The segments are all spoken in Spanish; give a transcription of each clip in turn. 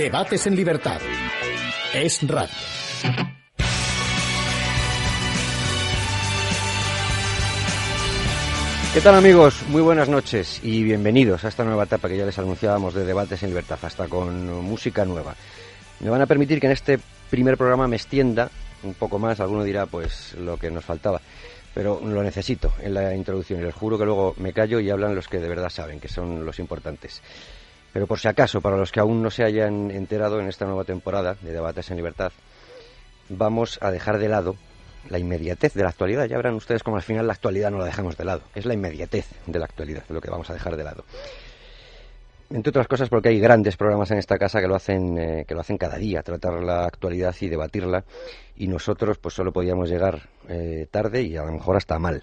Debates en libertad. Es radio. ¿Qué tal amigos? Muy buenas noches y bienvenidos a esta nueva etapa que ya les anunciábamos de Debates en Libertad, hasta con música nueva. Me van a permitir que en este primer programa me extienda un poco más, alguno dirá pues lo que nos faltaba, pero lo necesito en la introducción y les juro que luego me callo y hablan los que de verdad saben, que son los importantes. Pero por si acaso, para los que aún no se hayan enterado en esta nueva temporada de Debates en Libertad, vamos a dejar de lado la inmediatez de la actualidad. Ya verán ustedes como al final la actualidad no la dejamos de lado. Es la inmediatez de la actualidad lo que vamos a dejar de lado. Entre otras cosas porque hay grandes programas en esta casa que lo hacen, eh, que lo hacen cada día, tratar la actualidad y debatirla, y nosotros pues solo podíamos llegar eh, tarde y a lo mejor hasta mal.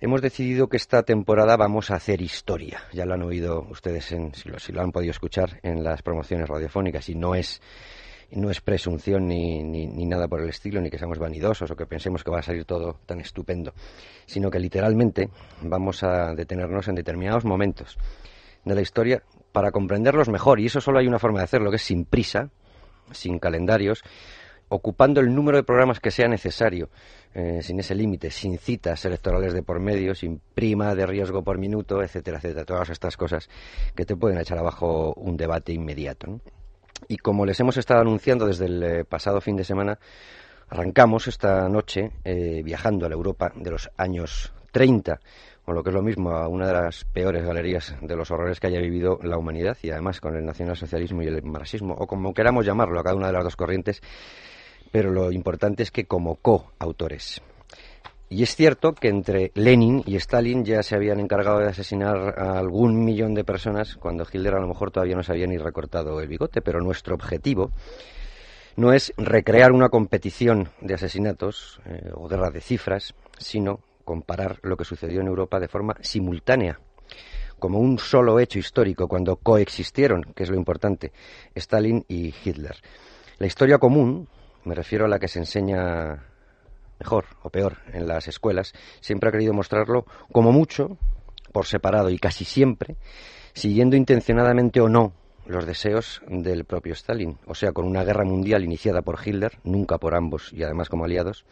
Hemos decidido que esta temporada vamos a hacer historia. Ya lo han oído ustedes, en, si, lo, si lo han podido escuchar en las promociones radiofónicas, y no es no es presunción ni, ni, nada por el estilo, ni que seamos vanidosos o que pensemos que va a salir todo tan estupendo, sino que literalmente vamos a detenernos en determinados momentos de la historia para comprenderlos mejor. Y eso solo hay una forma de hacerlo, que es sin prisa, sin calendarios, ocupando el número de programas que sea necesario, eh, sin ese límite, sin citas electorales de por medio, sin prima de riesgo por minuto, etcétera, etcétera. Todas estas cosas que te pueden echar abajo un debate inmediato. ¿no? Y como les hemos estado anunciando desde el eh, pasado fin de semana, arrancamos esta noche eh, viajando a la Europa de los años 30, o lo que es lo mismo, a una de las peores galerías de los horrores que haya vivido la humanidad, y además con el nacionalsocialismo y el marxismo, o como queramos llamarlo, a cada una de las dos corrientes, pero lo importante es que como coautores. Y es cierto que entre Lenin y Stalin ya se habían encargado de asesinar a algún millón de personas cuando Hitler a lo mejor todavía no se había ni recortado el bigote, pero nuestro objetivo no es recrear una competición de asesinatos eh, o guerra de cifras, sino comparar lo que sucedió en Europa de forma simultánea, como un solo hecho histórico, cuando coexistieron, que es lo importante, Stalin y Hitler. La historia común, me refiero a la que se enseña mejor o peor en las escuelas, siempre ha querido mostrarlo como mucho, por separado y casi siempre, siguiendo intencionadamente o no los deseos del propio Stalin, o sea, con una guerra mundial iniciada por Hitler, nunca por ambos y además como aliados,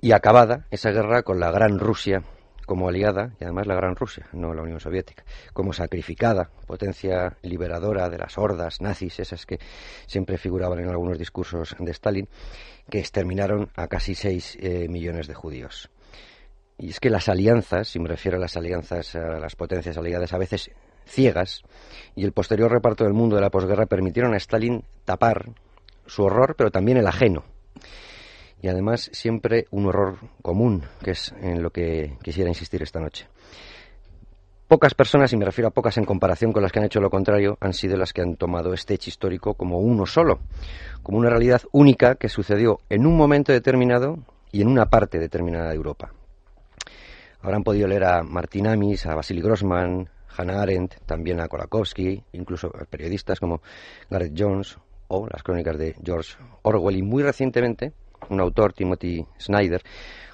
y acabada esa guerra con la Gran Rusia como aliada, y además la Gran Rusia, no la Unión Soviética, como sacrificada, potencia liberadora de las hordas nazis, esas que siempre figuraban en algunos discursos de Stalin, que exterminaron a casi seis eh, millones de judíos. Y es que las alianzas, si me refiero a las alianzas, a las potencias aliadas, a veces ciegas, y el posterior reparto del mundo de la posguerra permitieron a Stalin tapar su horror, pero también el ajeno y además siempre un horror común, que es en lo que quisiera insistir esta noche. Pocas personas, y me refiero a pocas en comparación con las que han hecho lo contrario, han sido las que han tomado este hecho histórico como uno solo, como una realidad única que sucedió en un momento determinado y en una parte determinada de Europa. Habrán podido leer a Martin Amis, a Vasily Grossman, Hannah Arendt, también a Kolakowski, incluso a periodistas como Gareth Jones o las crónicas de George Orwell y muy recientemente un autor, Timothy Snyder,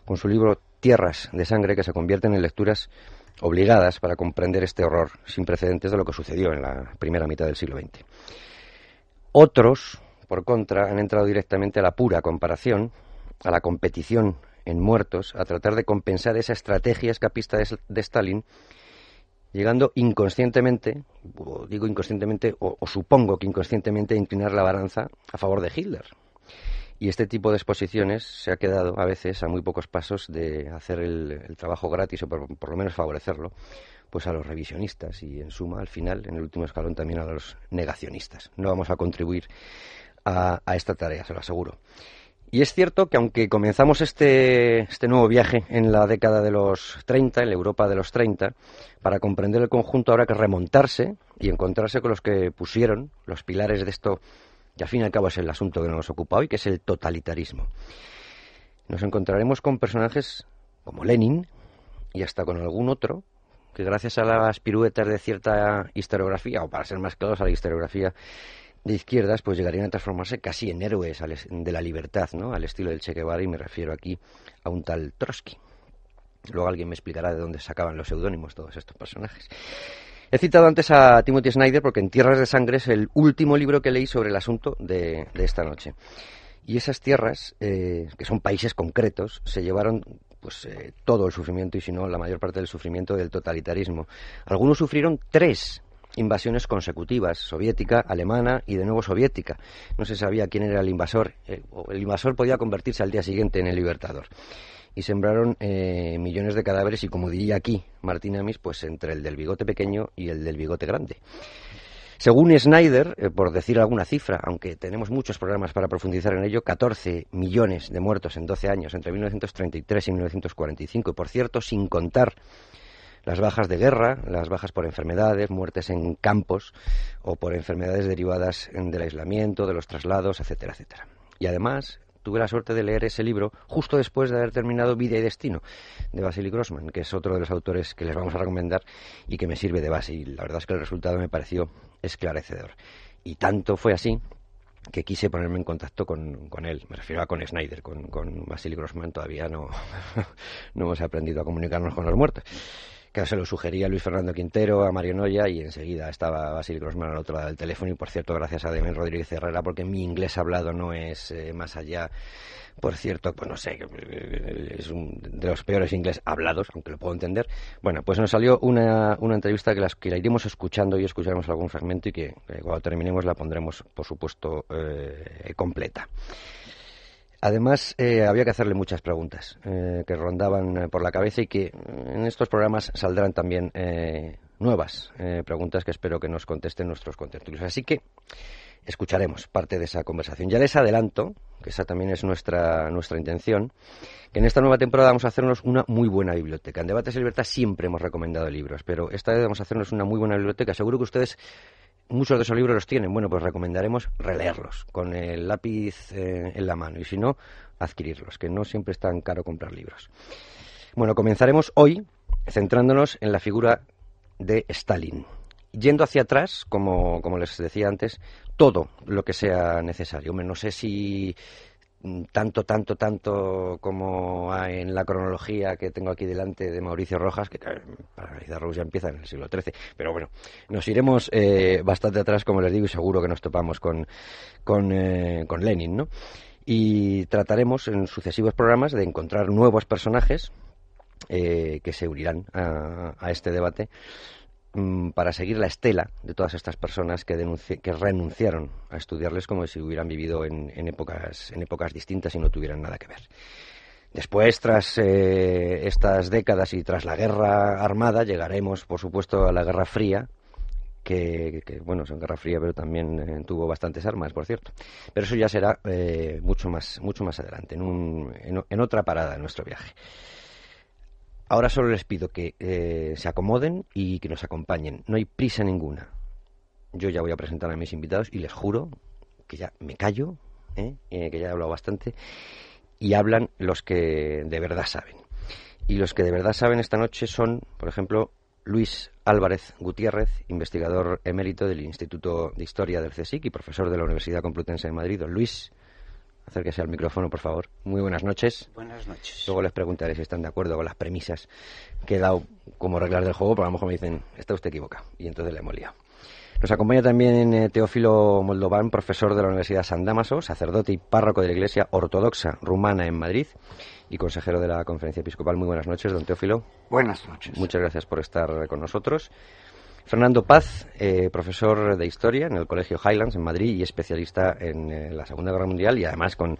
con su libro Tierras de Sangre, que se convierten en lecturas obligadas para comprender este horror sin precedentes de lo que sucedió en la primera mitad del siglo XX. Otros, por contra, han entrado directamente a la pura comparación, a la competición en muertos, a tratar de compensar esa estrategia escapista de, Stalin, llegando inconscientemente, o digo inconscientemente, o, o supongo que inconscientemente, a inclinar la balanza a favor de Hitler, y este tipo de exposiciones se ha quedado a veces a muy pocos pasos de hacer el, trabajo gratis o por, lo menos favorecerlo pues a los revisionistas y en suma al final en el último escalón también a los negacionistas. No vamos a contribuir a, esta tarea, se lo aseguro. Y es cierto que aunque comenzamos este, este nuevo viaje en la década de los 30, en la Europa de los 30, para comprender el conjunto habrá que remontarse y encontrarse con los que pusieron los pilares de esto y al fin y al cabo es el asunto que nos ocupa hoy, que es el totalitarismo. Nos encontraremos con personajes como Lenin y hasta con algún otro que gracias a las piruetas de cierta historiografía, o para ser más claros, a la historiografía de izquierdas pues llegarían a transformarse casi en héroes de la libertad, ¿no? Al estilo del Che Guevara y me refiero aquí a un tal Trotsky. Luego alguien me explicará de dónde sacaban los seudónimos todos estos personajes. He citado antes a Timothy Snyder porque En Tierras de Sangre es el último libro que leí sobre el asunto de, esta noche. Y esas tierras, eh, que son países concretos, se llevaron pues eh, todo el sufrimiento y si no la mayor parte del sufrimiento del totalitarismo. Algunos sufrieron tres invasiones consecutivas, soviética, alemana y de nuevo soviética. No se sabía quién era el invasor. Eh, el invasor podía convertirse al día siguiente en el libertador y sembraron eh, millones de cadáveres y como diría aquí Martín Amis, pues entre el del bigote pequeño y el del bigote grande. Según Snyder, eh, por decir alguna cifra, aunque tenemos muchos programas para profundizar en ello, 14 millones de muertos en 12 años, entre 1933 y 1945, y por cierto, sin contar las bajas de guerra, las bajas por enfermedades, muertes en campos o por enfermedades derivadas del aislamiento, de los traslados, etcétera, etcétera. Y además, tuve la suerte de leer ese libro justo después de haber terminado Vida y Destino de Vasily Grossman, que es otro de los autores que les vamos a recomendar y que me sirve de base. Y la verdad es que el resultado me pareció esclarecedor. Y tanto fue así que quise ponerme en contacto con, él. Me refiero a con Snyder, con, con Vasily Grossman todavía no, no hemos aprendido a comunicarnos con los muertos que se lo sugería Luis Fernando Quintero a Mario Noya y enseguida estaba Basil Grossman al otro lado del teléfono y por cierto gracias a Demen Rodríguez Herrera porque mi inglés hablado no es eh, más allá por cierto, pues no sé, eh, es un de los peores inglés hablados, aunque lo puedo entender. Bueno, pues nos salió una, una entrevista que, las, que la iremos escuchando y escucharemos algún fragmento y que, cuando terminemos la pondremos, por supuesto, eh, completa. Además, eh, había que hacerle muchas preguntas eh, que rondaban eh, por la cabeza y que en estos programas saldrán también nuevas preguntas que espero que nos contesten nuestros contertulios. Así que escucharemos parte de esa conversación. Ya les adelanto, que esa también es nuestra, nuestra intención, que en esta nueva temporada vamos a hacernos una muy buena biblioteca. En Debates de Libertad siempre hemos recomendado libros, pero esta vez vamos a hacernos una muy buena biblioteca. Seguro que ustedes muchos de esos libros los tienen. Bueno, pues recomendaremos releerlos con el lápiz eh, en la mano y si no, adquirirlos, que no siempre es tan caro comprar libros. Bueno, comenzaremos hoy centrándonos en la figura de Stalin. Yendo hacia atrás, como, como les decía antes, todo lo que sea necesario. no sé si tanto, tanto, tanto como en la cronología que tengo aquí delante de Mauricio Rojas, que para analizar ya empieza en el siglo XIII, pero bueno, nos iremos eh, bastante atrás, como les digo, y seguro que nos topamos con, con, eh, con Lenin, ¿no? Y trataremos en sucesivos programas de encontrar nuevos personajes eh, que se unirán a este debate Mm, para seguir la estela de todas estas personas que, que renunciaron a estudiarles como si hubieran vivido en, épocas, en épocas distintas y no tuvieran nada que ver. Después, tras eh, estas décadas y tras la guerra armada, llegaremos, por supuesto, a la Guerra Fría, que, bueno, es una guerra fría, pero también eh, tuvo bastantes armas, por cierto. Pero eso ya será eh, mucho, más, mucho más adelante, en, en otra parada de nuestro viaje. Ahora solo les pido que eh, se acomoden y que nos acompañen. No hay prisa ninguna. Yo ya voy a presentar a mis invitados y les juro que ya me callo, ¿eh? Eh, que ya he hablado bastante, y hablan los que de verdad saben. Y los que de verdad saben esta noche son, por ejemplo, Luis Álvarez Gutiérrez, investigador emérito del Instituto de Historia del CSIC y profesor de la Universidad Complutense de Madrid. Luis, Acérquese al micrófono, por favor. Muy buenas noches. Buenas noches. Luego les preguntaré si están de acuerdo con las premisas que he dado como reglas del juego, pero a lo mejor me dicen, está usted equivocado. Y entonces le hemos liado. Nos acompaña también eh, Teófilo Moldován, profesor de la Universidad San Damaso, sacerdote y párroco de la Iglesia Ortodoxa Rumana en Madrid y consejero de la Conferencia Episcopal. Muy buenas noches, don Teófilo. Buenas noches. Muchas gracias por estar con nosotros. Fernando Paz, eh, profesor de Historia en el Colegio Highlands en Madrid y especialista en eh, la Segunda Guerra Mundial y además con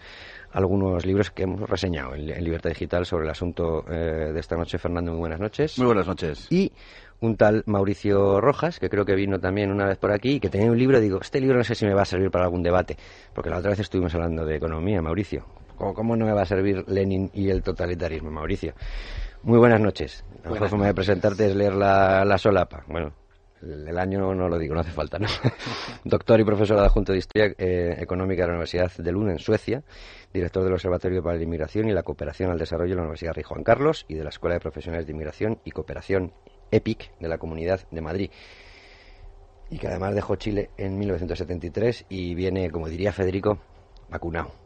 algunos libros que hemos reseñado en, Libertad Digital sobre el asunto eh, de esta noche. Fernando, muy buenas noches. Muy buenas noches. Y un tal Mauricio Rojas, que creo que vino también una vez por aquí, y que tenía un libro, digo, este libro no sé si me va a servir para algún debate, porque la otra vez estuvimos hablando de economía, Mauricio. ¿Cómo, cómo no me va a servir Lenin y el totalitarismo, Mauricio? Muy buenas noches. La mejor forma de presentarte es leer la, la solapa. Bueno, el año no lo digo, no hace falta. Doctor y profesor adjunto de Historia eh, Económica de la Universidad de Lund en Suecia, director del Observatorio para la Inmigración y la Cooperación al Desarrollo de la Universidad Rey Juan Carlos y de la Escuela de Profesionales de Inmigración y Cooperación EPIC de la Comunidad de Madrid. y que además dejó Chile en 1973 y viene, como diría Federico, vacunado,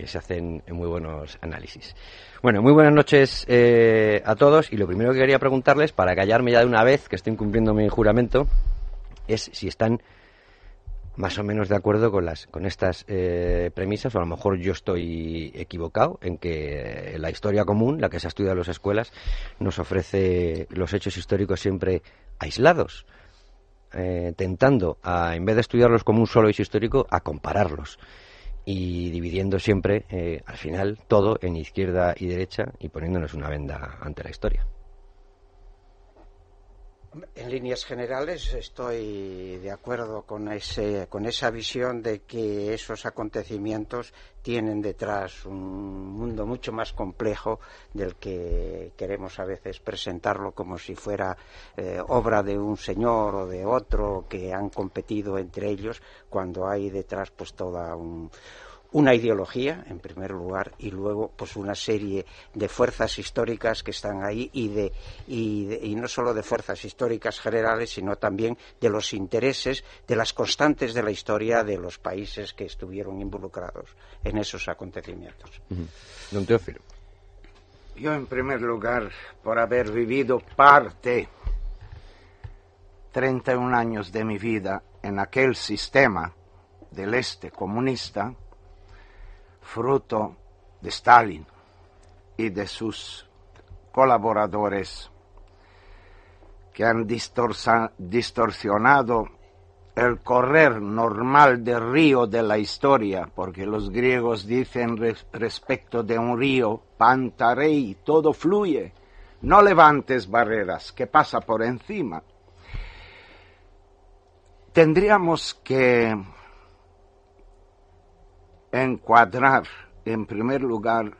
que se hacen muy buenos análisis. Bueno, muy buenas noches eh, a todos y lo primero que quería preguntarles, para callarme ya de una vez que estoy incumpliendo mi juramento, es si están más o menos de acuerdo con las con estas eh, premisas o a lo mejor yo estoy equivocado en que la historia común la que se ha estudiado en las escuelas nos ofrece los hechos históricos siempre aislados eh, tentando a en vez de estudiarlos como un solo hecho histórico a compararlos y dividiendo siempre eh, al final todo en izquierda y derecha y poniéndonos una venda ante la historia en líneas generales estoy de acuerdo con, ese, con esa visión de que esos acontecimientos tienen detrás un mundo mucho más complejo del que queremos a veces presentarlo como si fuera eh, obra de un señor o de otro que han competido entre ellos cuando hay detrás pues toda un, una ideología, en primer lugar, y luego pues una serie de fuerzas históricas que están ahí y, de, y, no solo de fuerzas históricas generales, sino también de los intereses, de las constantes de la historia de los países que estuvieron involucrados en esos acontecimientos. Don Teófilo. Yo, en primer lugar, por haber vivido parte, 31 años de mi vida, en aquel sistema del este comunista, fruto de Stalin y de sus colaboradores que han distorsionado el correr normal del río de la historia, porque los griegos dicen respecto de un río, pantarei, todo fluye, no levantes barreras, que pasa por encima. Tendríamos que encuadrar en primer lugar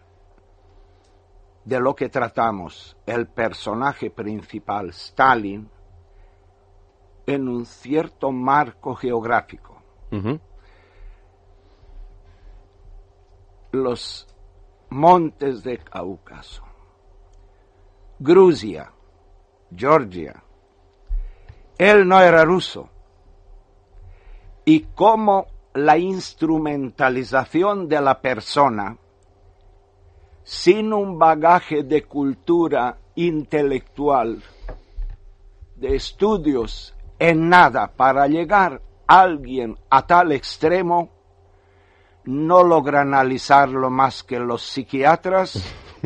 de lo que tratamos el personaje principal, Stalin, en un cierto marco geográfico. Los montes de Cáucaso, Grusia, Georgia. Él no era ruso. Y cómo la instrumentalización de la persona sin un bagaje de cultura intelectual, de estudios en nada para llegar alguien a tal extremo, no logra analizarlo más que los psiquiatras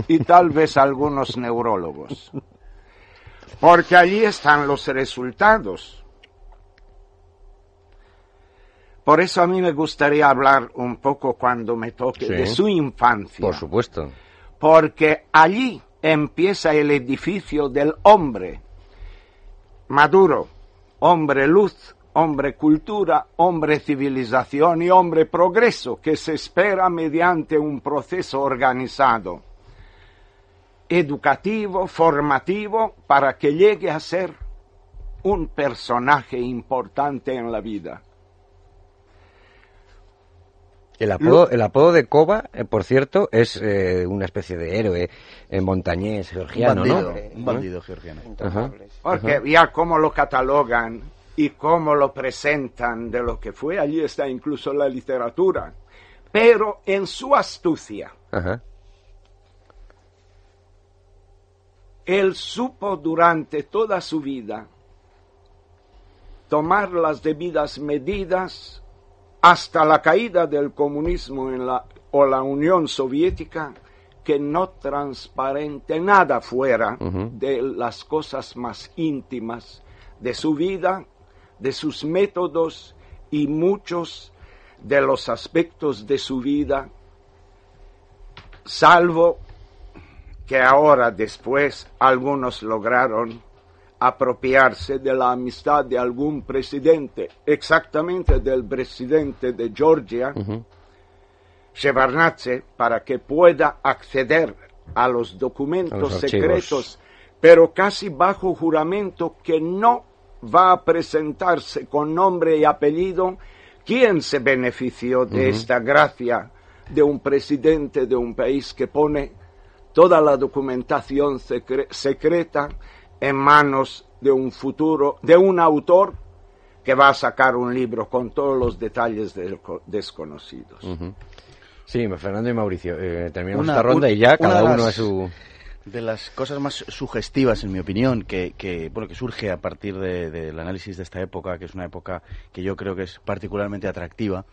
y tal vez algunos neurólogos. Porque allí están los resultados. Por eso a mí me gustaría hablar un poco cuando me toque de su infancia. Por supuesto. Porque allí empieza el edificio del hombre maduro, hombre luz, hombre cultura, hombre civilización y hombre progreso que se espera mediante un proceso organizado, educativo, formativo, para que llegue a ser un personaje importante en la vida. El apodo, el apodo de Koba, eh, por cierto, es eh, una especie de héroe en montañés georgiano, un bandido, ¿no? Un bandido georgiano. Porque ya cómo lo catalogan y cómo lo presentan de lo que fue, allí está incluso la literatura. Pero en su astucia, él supo durante toda su vida tomar las debidas medidas hasta la caída del comunismo en la, o la Unión Soviética, que no transparente nada fuera de las cosas más íntimas de su vida, de sus métodos y muchos de los aspectos de su vida, salvo que ahora después algunos lograron apropiarse de la amistad de algún presidente, exactamente del presidente de Georgia, uh para que pueda acceder a los documentos secretos, pero casi bajo juramento que no va a presentarse con nombre y apellido quién se benefició de esta gracia de un presidente de un país que pone toda la documentación secreta en manos de un futuro, de un autor que va a sacar un libro con todos los detalles desconocidos. Sí, Fernando y Mauricio, eh, terminamos esta ronda y ya cada uno a su de las cosas más sugestivas, en mi opinión, que, que bueno, que surge a partir del análisis de esta época, que es una época que yo creo que es particularmente atractiva,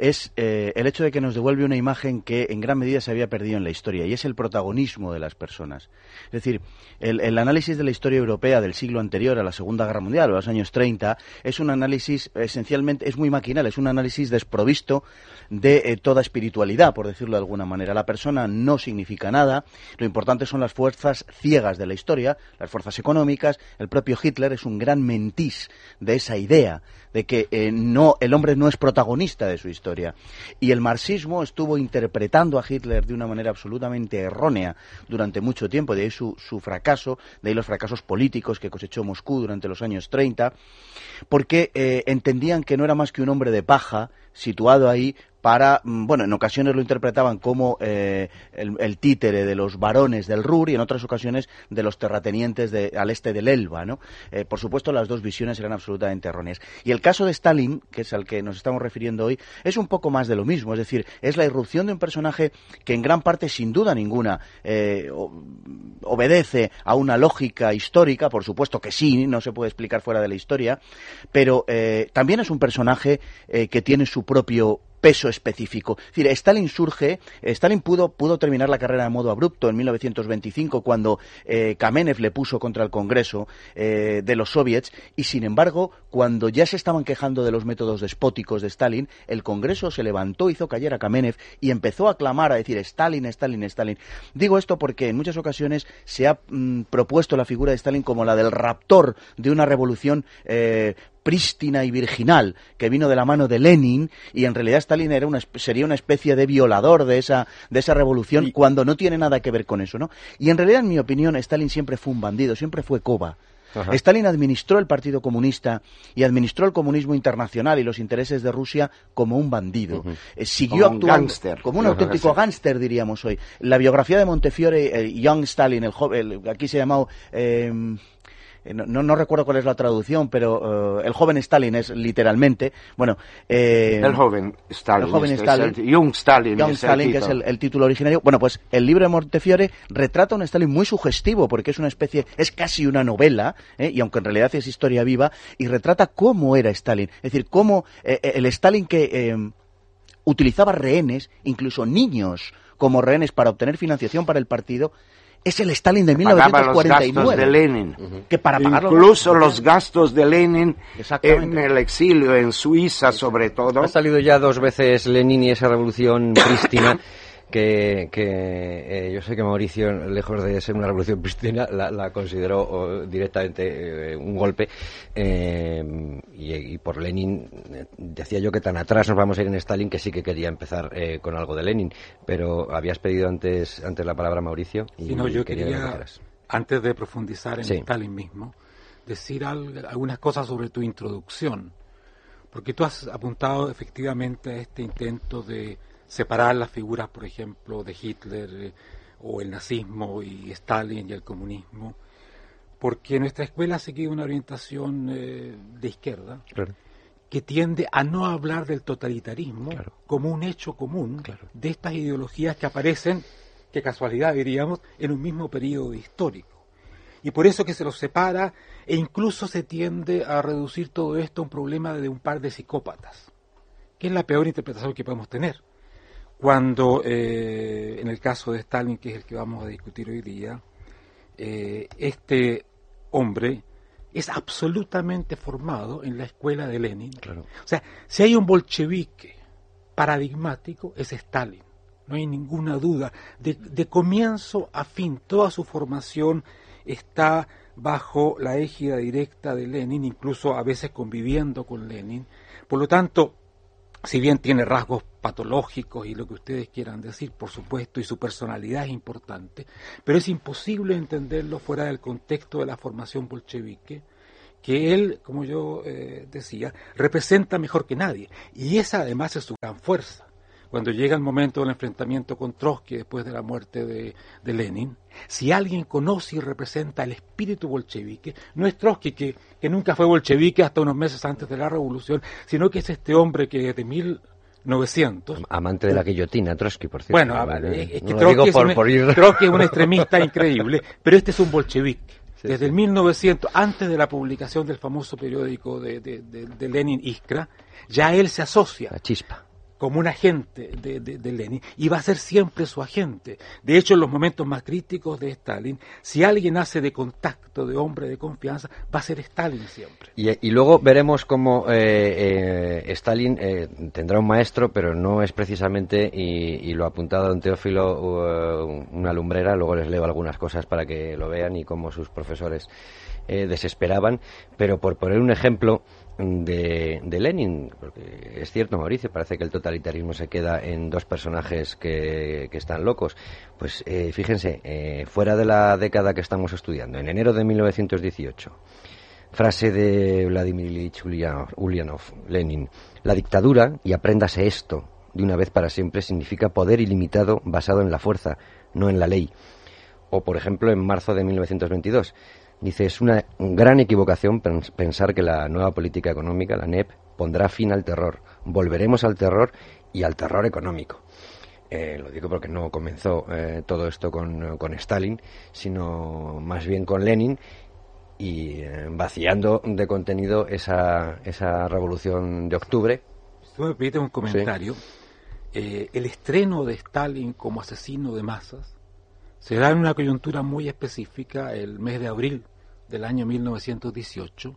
es eh, el hecho de que nos devuelve una imagen que en gran medida se había perdido en la historia, y es el protagonismo de las personas. Es decir, el, análisis de la historia europea del siglo anterior a la Segunda Guerra Mundial, o a los años 30, es un análisis esencialmente, es muy maquinal, es un análisis desprovisto de eh, toda espiritualidad, por decirlo de alguna manera. La persona no significa nada, lo importante son las fuerzas ciegas de la historia, las fuerzas económicas. El propio Hitler es un gran mentís de esa idea de que eh, no, el hombre no es protagonista de su historia. Y el marxismo estuvo interpretando a Hitler de una manera absolutamente errónea durante mucho tiempo, de ahí su, su fracaso, de ahí los fracasos políticos que cosechó Moscú durante los años 30, porque eh, entendían que no era más que un hombre de paja situado ahí para, mm, bueno, en ocasiones lo interpretaban como eh, el, títere de los varones del Ruhr y en otras ocasiones de los terratenientes de, al este del Elba, ¿no? Eh, por supuesto, las dos visiones eran absolutamente erróneas. Y el caso de Stalin, que es al que nos estamos refiriendo hoy, es un poco más de lo mismo, es decir, es la irrupción de un personaje que en gran parte, sin duda ninguna, eh, obedece a una lógica histórica, por supuesto que sí, no se puede explicar fuera de la historia, pero también es un personaje que tiene su propio peso específico. Es decir, Stalin surge, Stalin pudo, pudo terminar la carrera de modo abrupto en 1925 cuando eh, Kamenev le puso contra el Congreso eh, de los soviets y sin embargo cuando ya se estaban quejando de los métodos despóticos de Stalin, el Congreso se levantó, hizo callar a Kamenev y empezó a clamar a decir Stalin, Stalin, Stalin. Digo esto porque en muchas ocasiones se ha mm, propuesto la figura de Stalin como la del raptor de una revolución eh, prístina y virginal que vino de la mano de Lenin y en realidad Stalin era una, sería una especie de violador de esa, de esa revolución cuando no tiene nada que ver con eso, ¿no? Y en realidad, en mi opinión, Stalin siempre fue un bandido, siempre fue coba. Stalin administró el Partido Comunista y administró el comunismo internacional y los intereses de Rusia como un bandido. Eh, siguió como actuando un como un auténtico gángster, diríamos hoy. La biografía de Montefiore, Young Stalin, el, joven, aquí se llamó... Eh, eh, no, no, recuerdo cuál es la traducción, pero eh, el joven Stalin es literalmente, bueno... Eh, el joven Stalin. El joven Stalin. Young Stalin. Young Stalin, que es el, título originario. Bueno, pues el libro de Montefiore retrata un Stalin muy sugestivo, porque es una especie, es casi una novela, y aunque en realidad es historia viva, y retrata cómo era Stalin. Es decir, cómo el Stalin que utilizaba rehenes, incluso niños, como rehenes para obtener financiación para el partido, es el Stalin de 1949. de Lenin. Que para pagar Incluso los gastos de Lenin en el exilio, en Suiza sobre todo. Ha salido ya dos veces Lenin y esa revolución prístina que, eh, yo sé que Mauricio, lejos de ser una revolución pristina, la, consideró directamente eh, un golpe. Eh, y, por Lenin, decía yo que tan atrás nos vamos a ir en Stalin que sí que quería empezar con algo de Lenin. Pero habías pedido antes, antes la palabra, Mauricio. Y no, yo quería, antes de profundizar en Stalin mismo, decir algunas cosas sobre tu introducción. Porque tú has apuntado efectivamente a este intento de separar las figuras, por ejemplo, de Hitler eh, o el nazismo y Stalin y el comunismo, porque nuestra escuela ha seguido una orientación eh, de izquierda que tiende a no hablar del totalitarismo como un hecho común de estas ideologías que aparecen, qué casualidad diríamos, en un mismo periodo histórico. Y por eso que se los separa e incluso se tiende a reducir todo esto a un problema de un par de psicópatas, que es la peor interpretación que podemos tener cuando eh, en el caso de Stalin, que es el que vamos a discutir hoy día, eh, este hombre es absolutamente formado en la escuela de Lenin. O sea, si hay un bolchevique paradigmático, es Stalin. No hay ninguna duda. De, de comienzo a fin, toda su formación está bajo la égida directa de Lenin, incluso a veces conviviendo con Lenin. Por lo tanto, si bien tiene rasgos patológicos y lo que ustedes quieran decir, por supuesto, y su personalidad es importante, pero es imposible entenderlo fuera del contexto de la formación bolchevique, que él, como yo eh, decía, representa mejor que nadie. Y esa además es su gran fuerza, cuando llega el momento del enfrentamiento con Trotsky después de la muerte de, Lenin, si alguien conoce y representa el espíritu bolchevique, no es Trotsky, que, que, nunca fue bolchevique hasta unos meses antes de la revolución, sino que es este hombre que desde 1900... Amante de la guillotina, Trotsky, por cierto. Bueno, es que Trotsky, es un, extremista increíble, pero este es un bolchevique. Desde el 1900, antes de la publicación del famoso periódico de, de, de Lenin Iskra, ya él se asocia. La chispa como un agente de, de, Lenin y va a ser siempre su agente. De hecho, en los momentos más críticos de Stalin, si alguien hace de contacto, de hombre de confianza, va a ser Stalin siempre. Y, luego veremos cómo eh, eh, Stalin eh, tendrá un maestro, pero no es precisamente, y, lo ha apuntado don Teófilo, una lumbrera, luego les leo algunas cosas para que lo vean y cómo sus profesores desesperaban, pero por poner un ejemplo, de, Lenin, porque es cierto, Mauricio, parece que el totalitarismo se queda en dos personajes que, están locos. Pues eh, fíjense, eh, fuera de la década que estamos estudiando, en enero de 1918, frase de Vladimir Ilyich Ulyanov, Lenin, la dictadura, y apréndase esto de una vez para siempre, significa poder ilimitado basado en la fuerza, no en la ley. O, por ejemplo, en marzo de 1922, Dice, es una gran equivocación pensar que la nueva política económica, la NEP, pondrá fin al terror. Volveremos al terror y al terror económico. Eh, lo digo porque no comenzó eh, todo esto con, Stalin, sino más bien con Lenin y eh, vaciando de contenido esa, esa revolución de octubre. Si me permite un comentario, el estreno de Stalin como asesino de masas se da en una coyuntura muy específica el mes de abril del año 1918,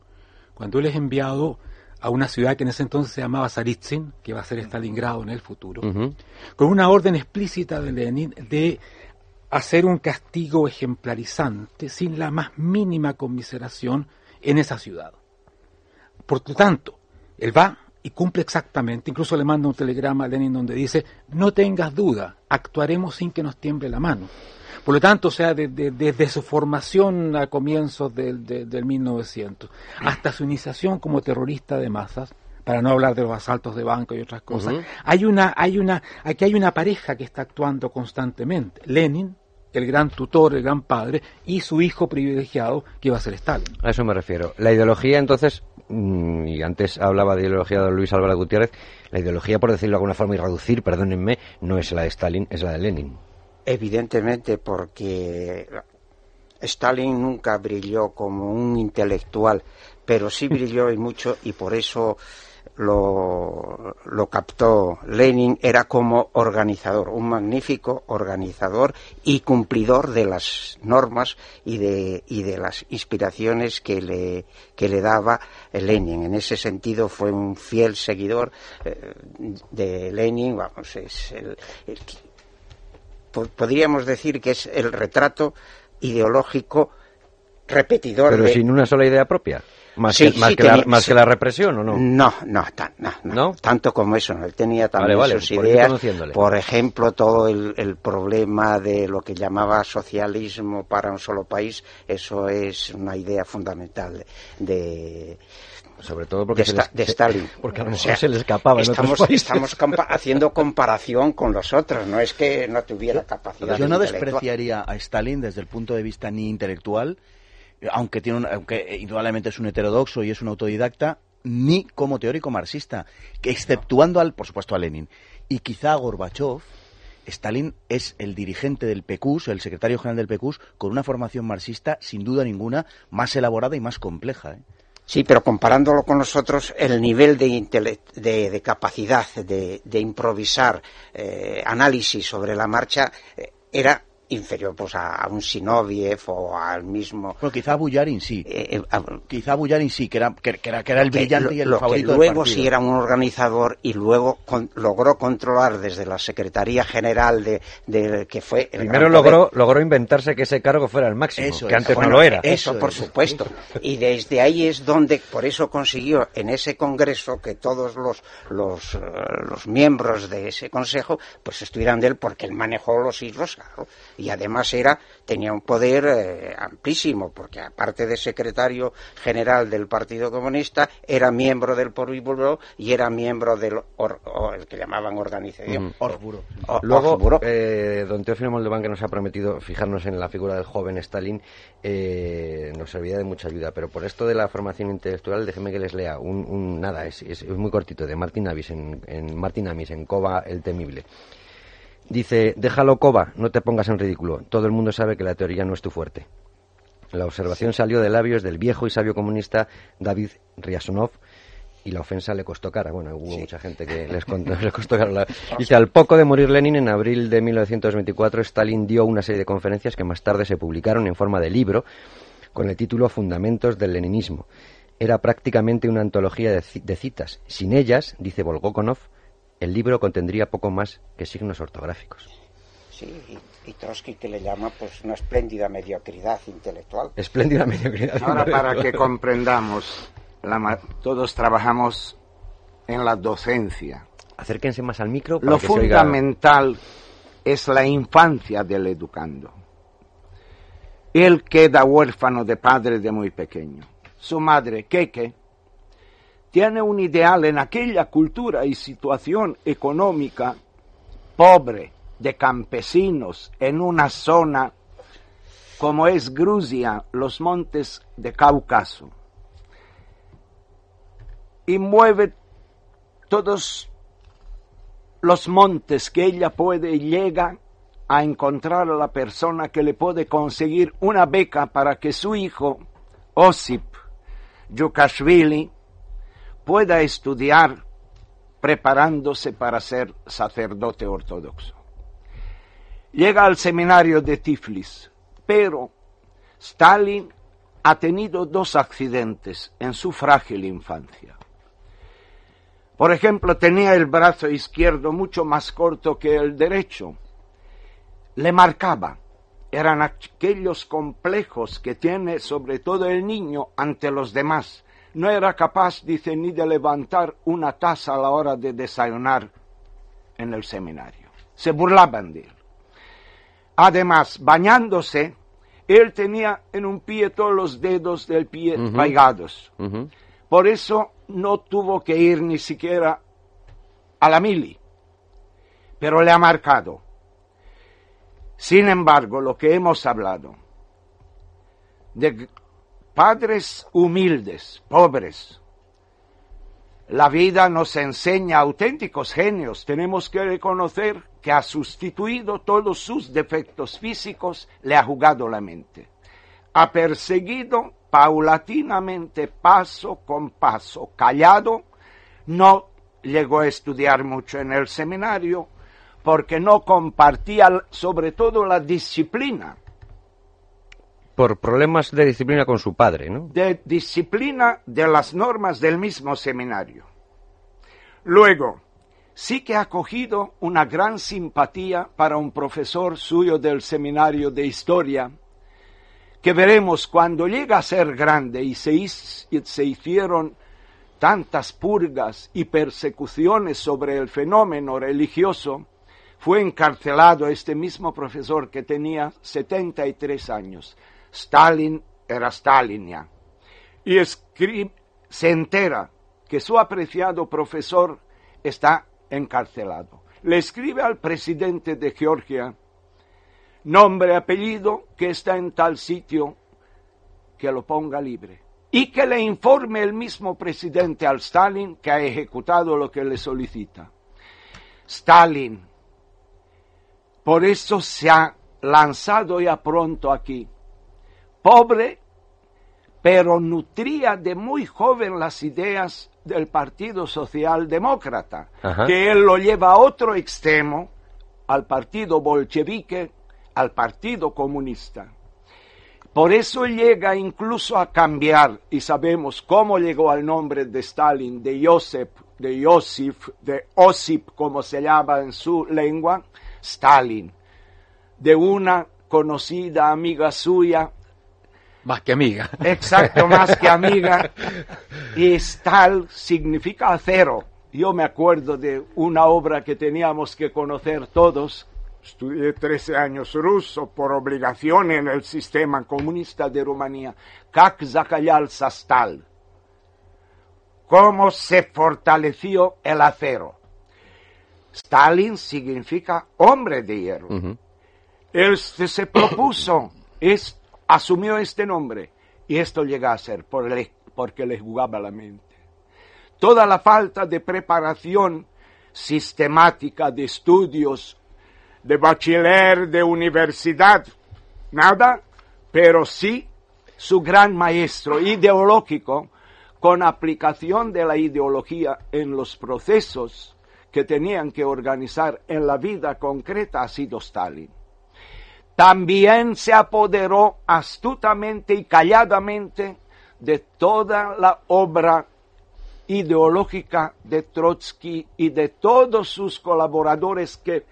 cuando él es enviado a una ciudad que en ese entonces se llamaba Saritsyn, que va a ser Stalingrado en el futuro, con una orden explícita de Lenin de hacer un castigo ejemplarizante sin la más mínima conmiseración en esa ciudad. Por lo tanto, él va y cumple exactamente, incluso le manda un telegrama a Lenin donde dice, no tengas duda, actuaremos sin que nos tiemble la mano. Por lo tanto, o sea, desde su formación a comienzos del, del 1900 hasta su iniciación como terrorista de masas, para no hablar de los asaltos de banco y otras cosas, hay una, hay una, aquí hay una pareja que está actuando constantemente. Lenin, el gran tutor, el gran padre, y su hijo privilegiado, que iba a ser Stalin. A eso me refiero. La ideología, entonces, mm, y antes hablaba de ideología de Luis Álvarez Gutiérrez, la ideología, por decirlo de alguna forma y reducir, perdónenme, no es la de Stalin, es la de Lenin. Evidentemente, porque Stalin nunca brilló como un intelectual, pero sí brilló y mucho y por eso lo, lo, captó Lenin era como organizador, un magnífico organizador y cumplidor de las normas y de, y de las inspiraciones que le, que le daba Lenin. En ese sentido fue un fiel seguidor eh, de Lenin, vamos, es el podríamos decir que es el retrato ideológico repetidor. Pero sin una sola idea propia. Más, que, más, que, la, represión, ¿o no? No, no, no, tanto como eso. Él tenía también sus ideas. Por ejemplo, todo el, problema de lo que llamaba socialismo para un solo país, eso es una idea fundamental de, sobre todo porque de, Stalin. Porque a lo mejor se le escapaba estamos, Estamos haciendo comparación con los otros, no es que no tuviera capacidad. Yo no despreciaría a Stalin desde el punto de vista ni intelectual, aunque, tiene aunque indudablemente es un heterodoxo y es un autodidacta, ni como teórico marxista, que exceptuando al, por supuesto, a Lenin. Y quizá a Gorbachev, Stalin es el dirigente del PQS, el secretario general del PQS, con una formación marxista, sin duda ninguna, más elaborada y más compleja. ¿eh? Sí, pero comparándolo con nosotros, el nivel de, de, capacidad de, improvisar eh, análisis sobre la marcha eh, era inferior pues a, un Sinoviev o al mismo bueno quizá Bullarin sí. eh, eh quizá Bullarin sí que era que, era, que era el brillante y el favorito luego sí era un organizador y luego logró controlar desde la secretaría general de, de que fue primero logró logró inventarse que ese cargo fuera el máximo que antes no lo era. eso, por supuesto. Y desde ahí es donde por eso consiguió en ese congreso que todos los los, eh, los miembros de ese consejo pues estuvieran de él porque él manejó los hilos claro, y además era tenía un poder eh, amplísimo porque aparte de secretario general del Partido Comunista era miembro del Politburo y era miembro del el que llamaban organización. Luego, eh, don Teófilo Moldován que nos ha prometido fijarnos en la figura del joven Stalin eh, nos serviría de mucha ayuda, pero por esto de la formación intelectual déjenme que les lea un, nada, es, es, muy cortito de Martín Amis en, en Martín Amis en Cova el temible. Dice, déjalo Cova, no te pongas en ridículo. Todo el mundo sabe que la teoría no es tu fuerte. La observación salió de labios del viejo y sabio comunista David Ryazanov y la ofensa le costó cara. Bueno, hubo mucha gente que les, costó cara. Dice, al poco de morir Lenin, en abril de 1924, Stalin dio una serie de conferencias que más tarde se publicaron en forma de libro con el título Fundamentos del Leninismo. Era prácticamente una antología de, de citas. Sin ellas, dice Volgokonov, el libro contendría poco más que signos ortográficos. Sí, y, Trotsky que le llama pues una espléndida mediocridad intelectual. Espléndida mediocridad. Ahora para que comprendamos, todos trabajamos en la docencia. Acérquense más al micro. Lo fundamental es la infancia del educando. Él queda huérfano de padre de muy pequeño. Su madre, Keke, tiene un ideal en aquella cultura y situación económica pobre de campesinos en una zona como es Grusia, los montes de Cáucaso, y mueve todos los montes que ella puede y llega a encontrar a la persona que le puede conseguir una beca para que su hijo, Osip Yukashvili, pueda estudiar preparándose para ser sacerdote ortodoxo. Llega al seminario de Tiflis, pero Stalin ha tenido dos accidentes en su frágil infancia. Por ejemplo, tenía el brazo izquierdo mucho más corto que el derecho. Le marcaba. Eran aquellos complejos que tiene sobre todo el niño ante los demás no era capaz, dice, ni de levantar una taza a la hora de desayunar en el seminario. Se burlaban de él. Además, bañándose, él tenía en un pie todos los dedos del pie uh Por eso no tuvo que ir ni siquiera a la mili, pero le ha marcado. Sin embargo, lo que hemos hablado de padres humildes, pobres. La vida nos enseña auténticos genios. Tenemos que reconocer que ha sustituido todos sus defectos físicos, le ha jugado la mente. Ha perseguido paulatinamente, paso con paso, callado, no llegó a estudiar mucho en el seminario porque no compartía sobre todo la disciplina por problemas de disciplina con su padre, ¿no? De disciplina de las normas del mismo seminario. Luego, sí que ha cogido una gran simpatía para un profesor suyo del seminario de historia, que veremos cuando llega a ser grande y se, se hicieron tantas purgas y persecuciones sobre el fenómeno religioso, fue encarcelado este mismo profesor que tenía 73 años Stalin era Stalin ya. Y se entera que su apreciado profesor está encarcelado. Le escribe al presidente de Georgia, nombre, apellido, que está en tal sitio, que lo ponga libre. Y que le informe el mismo presidente al Stalin que ha ejecutado lo que le solicita. Stalin, por eso se ha lanzado ya pronto aquí pobre, pero nutría de muy joven las ideas del Partido Socialdemócrata, que él lo lleva a otro extremo, al Partido Bolchevique, al Partido Comunista. Por eso llega incluso a cambiar, y sabemos cómo llegó al nombre de Stalin, de Josep, de Josif, de Osip, como se llama en su lengua, Stalin, de una conocida amiga suya, más que amiga. Exacto, más que amiga. Y Stal significa acero. Yo me acuerdo de una obra que teníamos que conocer todos, estudié 13 años ruso por obligación en el sistema comunista de Rumanía, Kak Zakayal Sastal, cómo se fortaleció el acero. Stalin significa hombre de hierro. Él se, propuso, es, asumió este nombre y esto llega a ser porque le jugaba la mente. Toda la falta de preparación sistemática de estudios, de bachiller, de universidad, nada, pero sí su gran maestro ideológico con aplicación de la ideología en los procesos que tenían que organizar en la vida concreta ha sido Stalin. También se apoderó astutamente y calladamente de toda la obra ideológica de Trotsky y de todos sus colaboradores que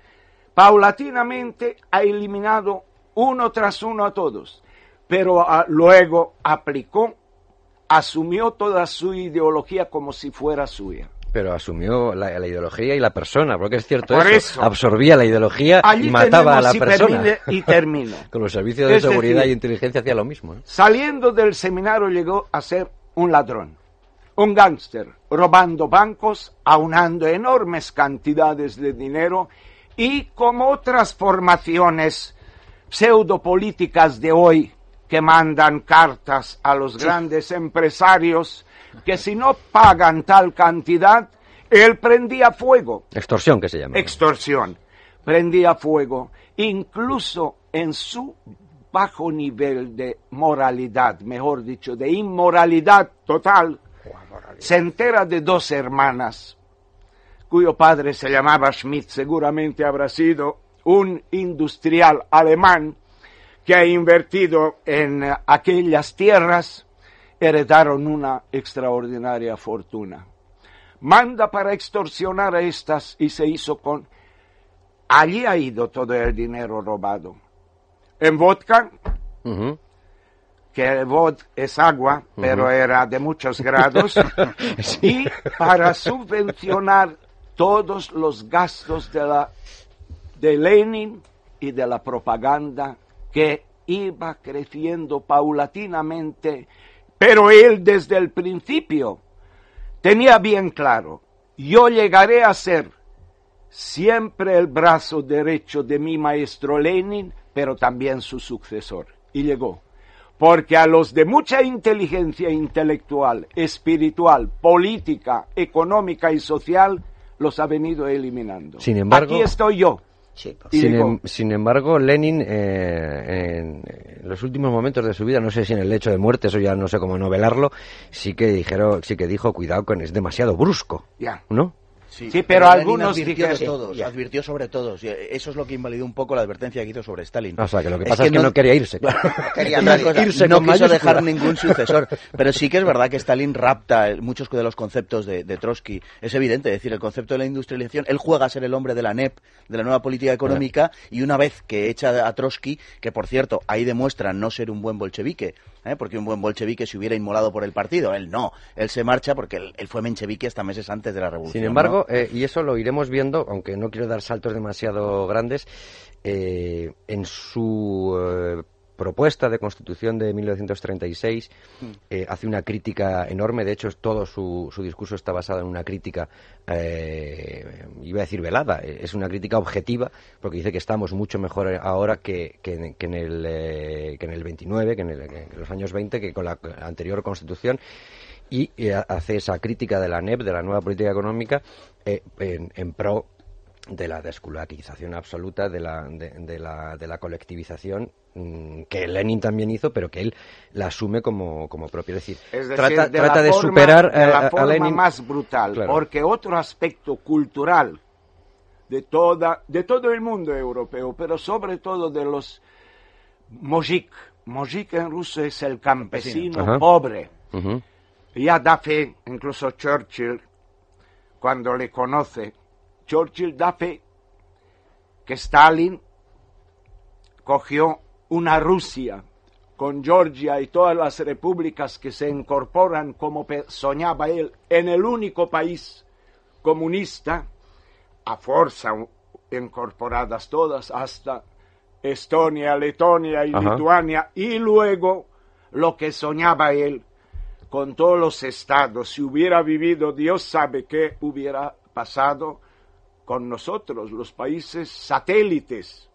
paulatinamente ha eliminado uno tras uno a todos, pero ah, luego aplicó, asumió toda su ideología como si fuera suya pero asumió la, ideología y la persona, porque es cierto eso, absorbía la ideología y mataba a la persona. Y termino. Con los servicios de seguridad y inteligencia hacía lo mismo. Saliendo del seminario llegó a ser un ladrón, un gángster, robando bancos, aunando enormes cantidades de dinero y como otras formaciones pseudopolíticas de hoy que mandan cartas a los grandes empresarios que si no pagan tal cantidad, él prendía fuego. Extorsión que se llama. Extorsión. Prendía fuego. Incluso en su bajo nivel de moralidad, mejor dicho, de inmoralidad total, se entera de dos hermanas, cuyo padre se llamaba Schmidt, seguramente habrá sido un industrial alemán que ha invertido en aquellas tierras heredaron una extraordinaria fortuna. Manda para extorsionar a estas y se hizo con... Allí ha ido todo el dinero robado. En vodka, que el vodka es agua, pero era de muchos grados, y para subvencionar todos los gastos de, la, de Lenin y de la propaganda que iba creciendo paulatinamente pero él desde el principio tenía bien claro, yo llegaré a ser siempre el brazo derecho de mi maestro Lenin, pero también su sucesor. Y llegó. Porque a los de mucha inteligencia intelectual, espiritual, política, económica y social, los ha venido eliminando. Sin embargo, aquí estoy yo. Em, sin, embargo, Lenin, eh, en, los últimos momentos de su vida, no sé si en el lecho de muerte, eso ya no sé cómo novelarlo, sí que dijeron, sí que dijo, cuidado con, es demasiado brusco, ya. ¿no? Sí, pero, algunos advirtió, todos, advirtió sobre todos. Eso es lo que invalidó un poco la advertencia que hizo sobre Stalin. O sea, que lo que pasa es que, no, quería irse. quería irse no quiso dejar ningún sucesor. Pero sí que es verdad que Stalin rapta muchos de los conceptos de, Trotsky. Es evidente, es decir, el concepto de la industrialización. Él juega a ser el hombre de la NEP, de la nueva política económica, y una vez que echa a Trotsky, que por cierto, ahí demuestra no ser un buen bolchevique, ¿eh? porque un buen bolchevique se hubiera inmolado por el partido. Él no. Él se marcha porque él, fue menchevique hasta meses antes de la revolución. Sin embargo, eh, y eso lo iremos viendo, aunque no quiero dar saltos demasiado grandes, eh, en su propuesta de constitución de 1936 mm. hace una crítica enorme. De hecho, todo su, su discurso está basado en una crítica, iba a decir velada, es una crítica objetiva, porque dice que estamos mucho mejor ahora que, que, en, el, que en el 29, que en, los años 20, que con la anterior constitución y hace esa crítica de la NEP, de la nueva política económica, en, pro de la desculatización absoluta, de la, de, la, de la colectivización mm, que Lenin también hizo, pero que él la asume como, como propia. Es decir, trata, de, trata superar de la a, forma Lenin. más brutal, porque otro aspecto cultural de, toda, de todo el mundo europeo, pero sobre todo de los mojik. Mojik en ruso es el campesino pobre. Ya da fe, incluso Churchill, cuando le conoce, Churchill da fe que Stalin cogió una Rusia con Georgia y todas las repúblicas que se incorporan como soñaba él en el único país comunista a fuerza incorporadas todas hasta Estonia, Letonia y Lituania, y luego lo que soñaba él con todos los estados, si hubiera vivido, Dios sabe qué hubiera pasado con nosotros, los países satélites,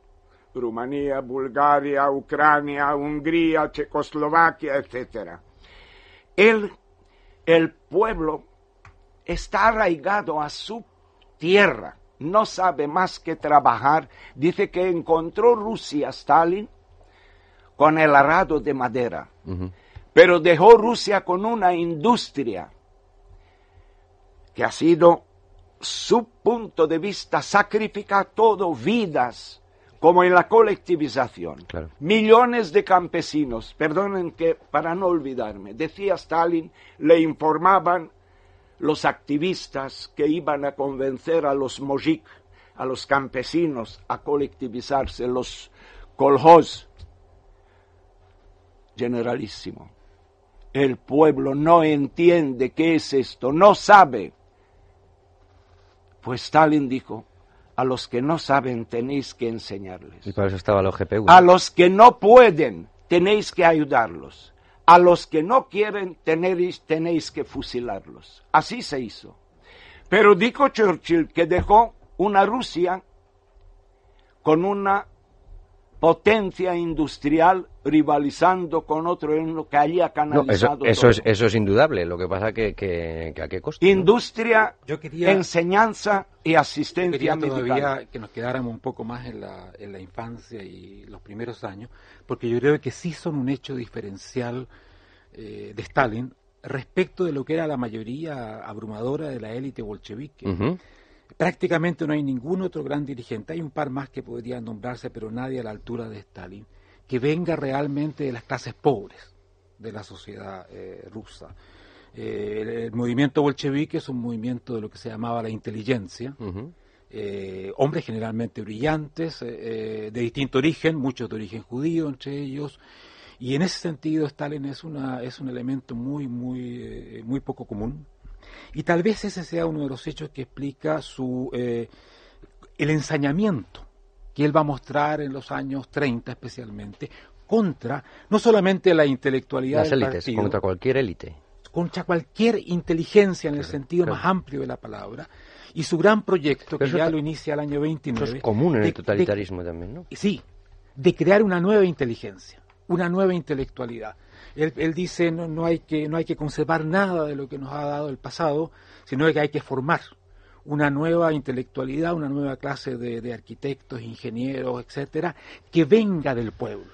Rumanía, Bulgaria, Ucrania, Hungría, Checoslovaquia, etc. El, el pueblo está arraigado a su tierra, no sabe más que trabajar. Dice que encontró Rusia Stalin con el arado de madera, pero dejó Rusia con una industria que ha sido su punto de vista sacrificar todo, vidas, como en la colectivización. Millones de campesinos, perdonen que para no olvidarme, decía Stalin, le informaban los activistas que iban a convencer a los mojik, a los campesinos, a colectivizarse, los kolhoz. Generalísimo. El pueblo no entiende qué es esto, no sabe. Pues Stalin dijo, a los que no saben tenéis que enseñarles. Y para eso estaba la GPU. A los que no pueden tenéis que ayudarlos a los que no quieren tenéis, tenéis que fusilarlos. Así se hizo. Pero dijo Churchill que dejó una Rusia con una potencia industrial rivalizando con otro en lo que haya canalizado. eso, es, eso es indudable. Lo que pasa que, que, que a qué costo. Industria, enseñanza y asistencia yo todavía que nos quedáramos un poco más en la, en la infancia y los primeros años, porque yo creo que sí son un hecho diferencial eh, de Stalin respecto de lo que era la mayoría abrumadora de la élite bolchevique. Prácticamente no hay ningún otro gran dirigente, hay un par más que podrían nombrarse, pero nadie a la altura de Stalin, que venga realmente de las clases pobres de la sociedad eh, rusa. Eh, el, movimiento bolchevique es un movimiento de lo que se llamaba la inteligencia, eh, hombres generalmente brillantes, de distinto origen, muchos de origen judío entre ellos, y en ese sentido Stalin es, una, es un elemento muy, muy, muy poco común y tal vez ese sea uno de los hechos que explica su, eh, el ensañamiento que él va a mostrar en los años 30 especialmente contra no solamente la intelectualidad Las élites, contra cualquier élite. Contra cualquier inteligencia en el sentido más amplio de la palabra. Y su gran proyecto, que ya lo inicia el año 29. es común en el totalitarismo también, ¿no? Sí, de crear una nueva inteligencia, una nueva intelectualidad él, dice no, no, hay que, no hay que conservar nada de lo que nos ha dado el pasado, sino que hay que formar una nueva intelectualidad, una nueva clase de, arquitectos, ingenieros, etcétera, que venga del pueblo.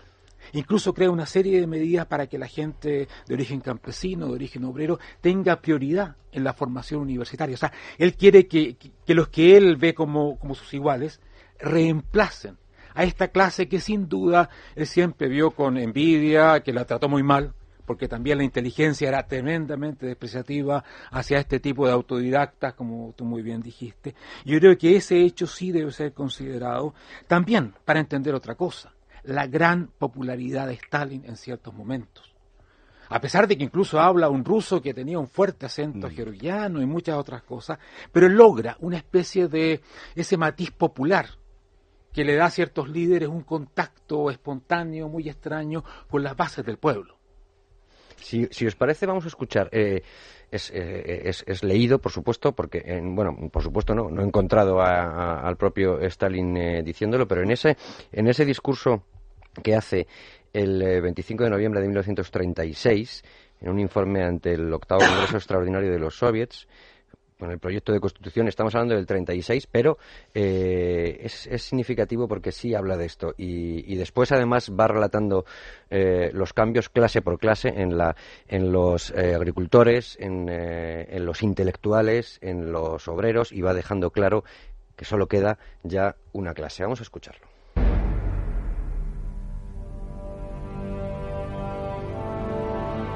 Incluso crea una serie de medidas para que la gente de origen campesino, de origen obrero, tenga prioridad en la formación universitaria. O sea, él quiere que, que los que él ve como, como sus iguales reemplacen a esta clase que sin duda él siempre vio con envidia, que la trató muy mal, porque también la inteligencia era tremendamente despreciativa hacia este tipo de autodidactas, como tú muy bien dijiste. Yo creo que ese hecho sí debe ser considerado también para entender otra cosa, la gran popularidad de Stalin en ciertos momentos. A pesar de que incluso habla un ruso que tenía un fuerte acento mm. georgiano y muchas otras cosas, pero logra una especie de ese matiz popular que le da a ciertos líderes un contacto espontáneo, muy extraño, con las bases del pueblo. Si, os parece, vamos a escuchar. Eh, eh, es, leído, por supuesto, porque, bueno, por supuesto no, no he encontrado al propio Stalin eh, diciéndolo, pero en ese, en ese discurso que hace el 25 de noviembre de 1936, en un informe ante el octavo Congreso Extraordinario de los Soviets, con el proyecto de constitución estamos hablando del 36, pero eh, es, significativo porque sí habla de esto y, después además va relatando eh, los cambios clase por clase en, la, en los eh, agricultores, en, en los intelectuales, en los obreros y va dejando claro que solo queda ya una clase. Vamos a escucharlo.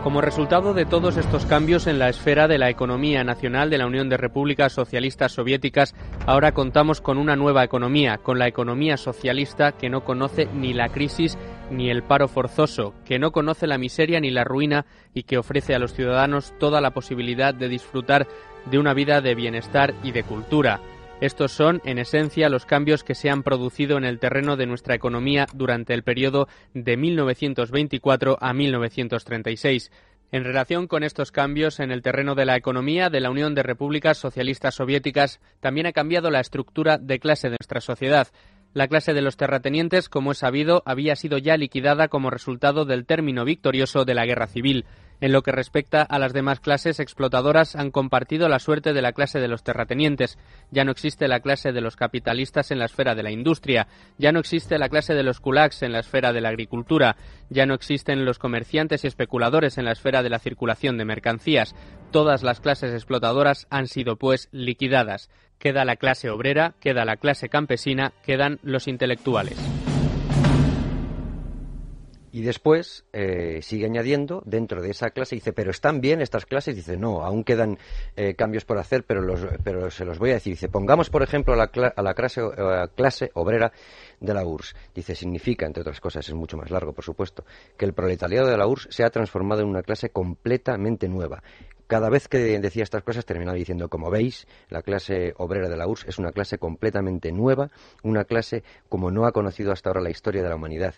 Como resultado de todos estos cambios en la esfera de la economía nacional de la Unión de Repúblicas Socialistas Soviéticas, ahora contamos con una nueva economía, con la economía socialista que no conoce ni la crisis ni el paro forzoso, que no conoce la miseria ni la ruina y que ofrece a los ciudadanos toda la posibilidad de disfrutar de una vida de bienestar y de cultura. Estos son, en esencia, los cambios que se han producido en el terreno de nuestra economía durante el periodo de 1924 a 1936. En relación con estos cambios en el terreno de la economía de la Unión de Repúblicas Socialistas Soviéticas, también ha cambiado la estructura de clase de nuestra sociedad. La clase de los terratenientes, como es sabido, había sido ya liquidada como resultado del término victorioso de la guerra civil. En lo que respecta a las demás clases explotadoras, han compartido la suerte de la clase de los terratenientes. Ya no existe la clase de los capitalistas en la esfera de la industria, ya no existe la clase de los kulaks en la esfera de la agricultura, ya no existen los comerciantes y especuladores en la esfera de la circulación de mercancías. Todas las clases explotadoras han sido, pues, liquidadas. Queda la clase obrera, queda la clase campesina, quedan los intelectuales. Y después eh, sigue añadiendo dentro de esa clase, dice, pero están bien estas clases, dice, no, aún quedan eh, cambios por hacer, pero, los, pero se los voy a decir. Dice, pongamos, por ejemplo, a la, a la clase, a clase obrera de la URSS. Dice, significa, entre otras cosas, es mucho más largo, por supuesto, que el proletariado de la URSS se ha transformado en una clase completamente nueva. Cada vez que decía estas cosas terminaba diciendo, como veis, la clase obrera de la URSS es una clase completamente nueva, una clase como no ha conocido hasta ahora la historia de la humanidad.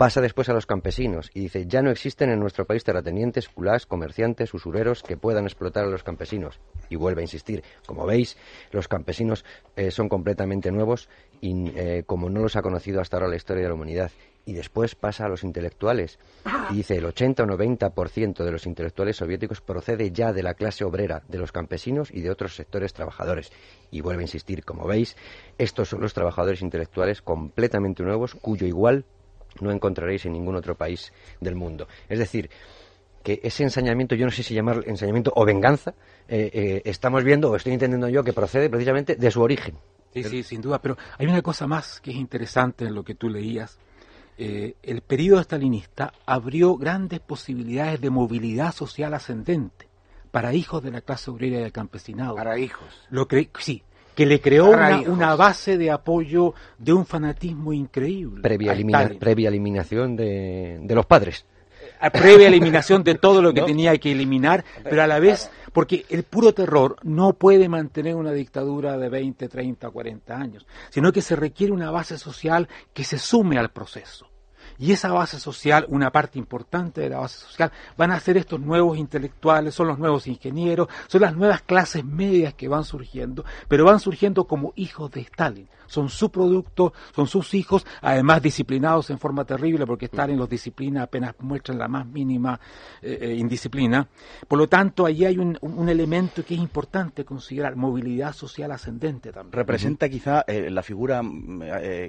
Pasa después a los campesinos y dice, ya no existen en nuestro país terratenientes, culás, comerciantes, usureros que puedan explotar a los campesinos. Y vuelve a insistir, como veis, los campesinos eh, son completamente nuevos y eh, como no los ha conocido hasta ahora la historia de la humanidad. Y después pasa a los intelectuales y dice, el 80 o 90% de los intelectuales soviéticos procede ya de la clase obrera, de los campesinos y de otros sectores trabajadores. Y vuelve a insistir, como veis, estos son los trabajadores intelectuales completamente nuevos, cuyo igual no encontraréis en ningún otro país del mundo. Es decir, que ese ensañamiento, yo no sé si llamar ensañamiento o venganza, eh, eh, estamos viendo, o estoy entendiendo yo, que procede precisamente de su origen. Sí, sí, sin duda, pero hay una cosa más que es interesante en lo que tú leías. Eh, el periodo estalinista abrió grandes posibilidades de movilidad social ascendente para hijos de la clase obrera y del campesinado. Para hijos. Lo sí, que le creó una, base de apoyo de un fanatismo increíble. Previa, previa eliminación de, los padres. Eh, previa eliminación de todo lo que tenía que eliminar, pero a la vez, porque el puro terror no puede mantener una dictadura de 20, 30, 40 años, sino que se requiere una base social que se sume al proceso. Y esa base social, una parte importante de la base social, van a ser estos nuevos intelectuales, son los nuevos ingenieros, son las nuevas clases medias que van surgiendo, pero van surgiendo como hijos de Stalin son su producto, son sus hijos, además disciplinados en forma terrible porque Stalin los disciplina apenas muestran la más mínima eh, eh, indisciplina. Por lo tanto, allí hay un, elemento que es importante considerar, movilidad social ascendente también. Representa quizá eh, la figura mm,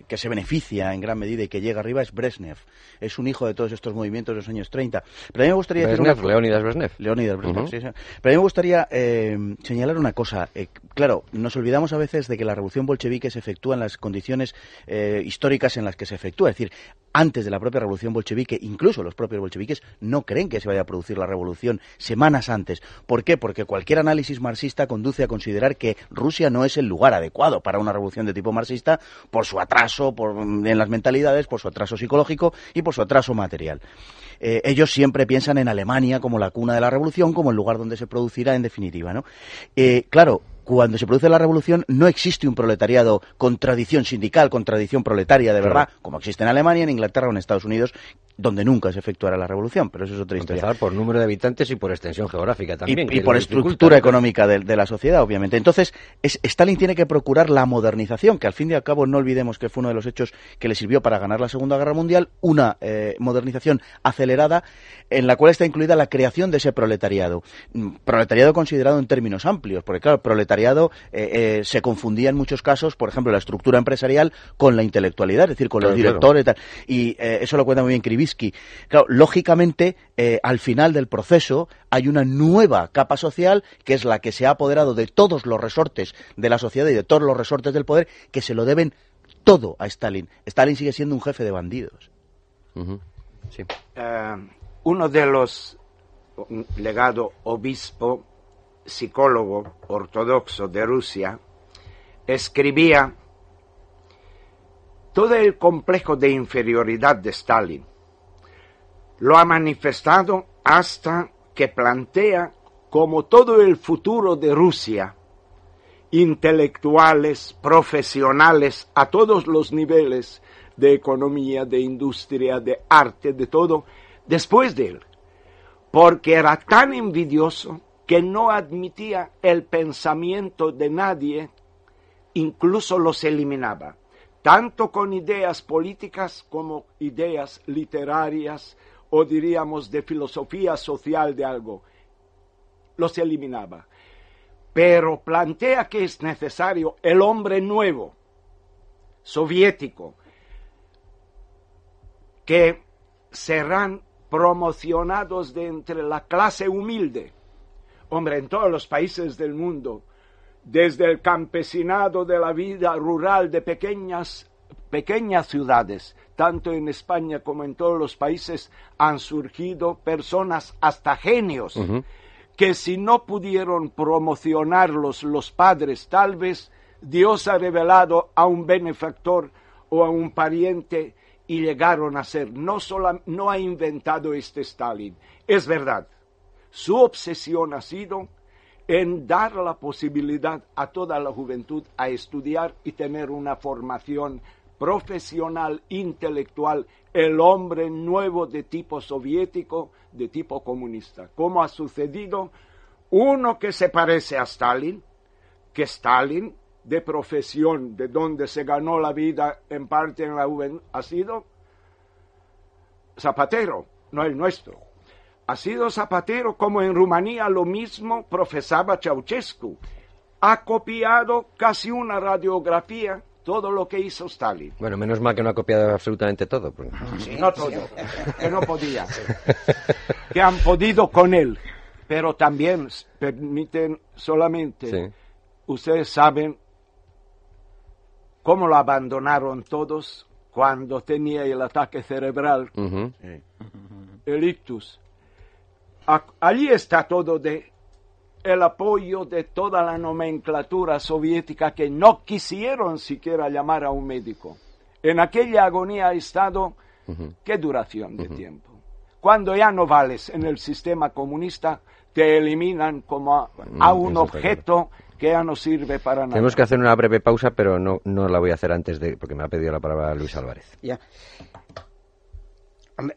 que se beneficia en gran medida y que llega arriba es Brezhnev. Es un hijo de todos estos movimientos de los años 30. Pero a mí me gustaría... Brezhnev, Leonidas Brezhnev. Leonidas Brezhnev, sí, Pero a mí me gustaría señalar una cosa. claro, nos olvidamos a veces de que la revolución bolchevique se efectúa en las condiciones eh, históricas en las que se efectúa. Es decir, antes de la propia revolución bolchevique, incluso los propios bolcheviques no creen que se vaya a producir la revolución semanas antes. ¿Por qué? Porque cualquier análisis marxista conduce a considerar que Rusia no es el lugar adecuado para una revolución de tipo marxista por su atraso por, en las mentalidades, por su atraso psicológico y por su atraso material. Eh, ellos siempre piensan en Alemania como la cuna de la revolución, como el lugar donde se producirá en definitiva. ¿no? Eh, claro, cuando se produce la revolución no existe un proletariado con tradición sindical, con tradición proletaria de verdad, como existe en Alemania, en Inglaterra o en Estados Unidos, donde nunca se efectuará la revolución, pero eso es otra historia. Empezar por número de habitantes y por extensión geográfica también. Y, por estructura económica de, la sociedad, obviamente. Entonces, Stalin tiene que procurar la modernización, que al fin y al cabo no olvidemos que fue uno de los hechos que le sirvió para ganar la Segunda Guerra Mundial, una eh, modernización acelerada en la cual está incluida la creación de ese proletariado. Mm, proletariado considerado en términos amplios, porque claro, proletariado eh, eh, se confundía en muchos casos, por ejemplo, la estructura empresarial con la intelectualidad, es decir, con los directores y tal. Y eso lo cuenta muy bien Claro, lógicamente, eh, al final del proceso hay una nueva capa social que es la que se ha apoderado de todos los resortes de la sociedad y de todos los resortes del poder que se lo deben todo a Stalin. Stalin sigue siendo un jefe de bandidos. Eh, uno de los legado obispo, psicólogo ortodoxo de Rusia, escribía todo el complejo de inferioridad de Stalin lo ha manifestado hasta que plantea como todo el futuro de Rusia intelectuales, profesionales, a todos los niveles de economía, de industria, de arte, de todo, después de él, porque era tan envidioso que no admitía el pensamiento de nadie, incluso los eliminaba, tanto con ideas políticas como ideas literarias o diríamos de filosofía social de algo, los eliminaba. Pero plantea que es necesario el hombre nuevo, soviético, que serán promocionados de entre la clase humilde, hombre, en todos los países del mundo, desde el campesinado de la vida rural de pequeñas, pequeñas ciudades, tanto en España como en todos los países, han surgido personas hasta genios, que si no pudieron promocionarlos los padres, tal vez Dios ha revelado a un benefactor o a un pariente y llegaron a ser. No, solo, no ha inventado este Stalin. Es verdad, su obsesión ha sido en dar la posibilidad a toda la juventud a estudiar y tener una formación profesional, intelectual, el hombre nuevo de tipo soviético, de tipo comunista. ¿Cómo ha sucedido? Uno que se parece a Stalin, que Stalin, de profesión, de donde se ganó la vida en parte en la juventud, ha sido zapatero, no el nuestro ha sido zapatero como en Rumanía lo mismo profesaba Ceausescu. Ha copiado casi una radiografía todo lo que hizo Stalin. Bueno, menos mal que no ha copiado absolutamente todo. no todo, que no podía. que han podido con él, pero también permiten solamente, ustedes saben cómo lo abandonaron todos cuando tenía el ataque cerebral, el ictus allí está todo de el apoyo de toda la nomenclatura soviética que no quisieron siquiera llamar a un médico. En aquella agonía ha estado, ¿qué duración de tiempo? Cuando ya no vales en el sistema comunista, te eliminan como a, mm, un objeto que ya no sirve para nada. Tenemos que hacer una breve pausa, pero no, no la voy a hacer antes de, porque me ha pedido la palabra Luis Álvarez. Ya.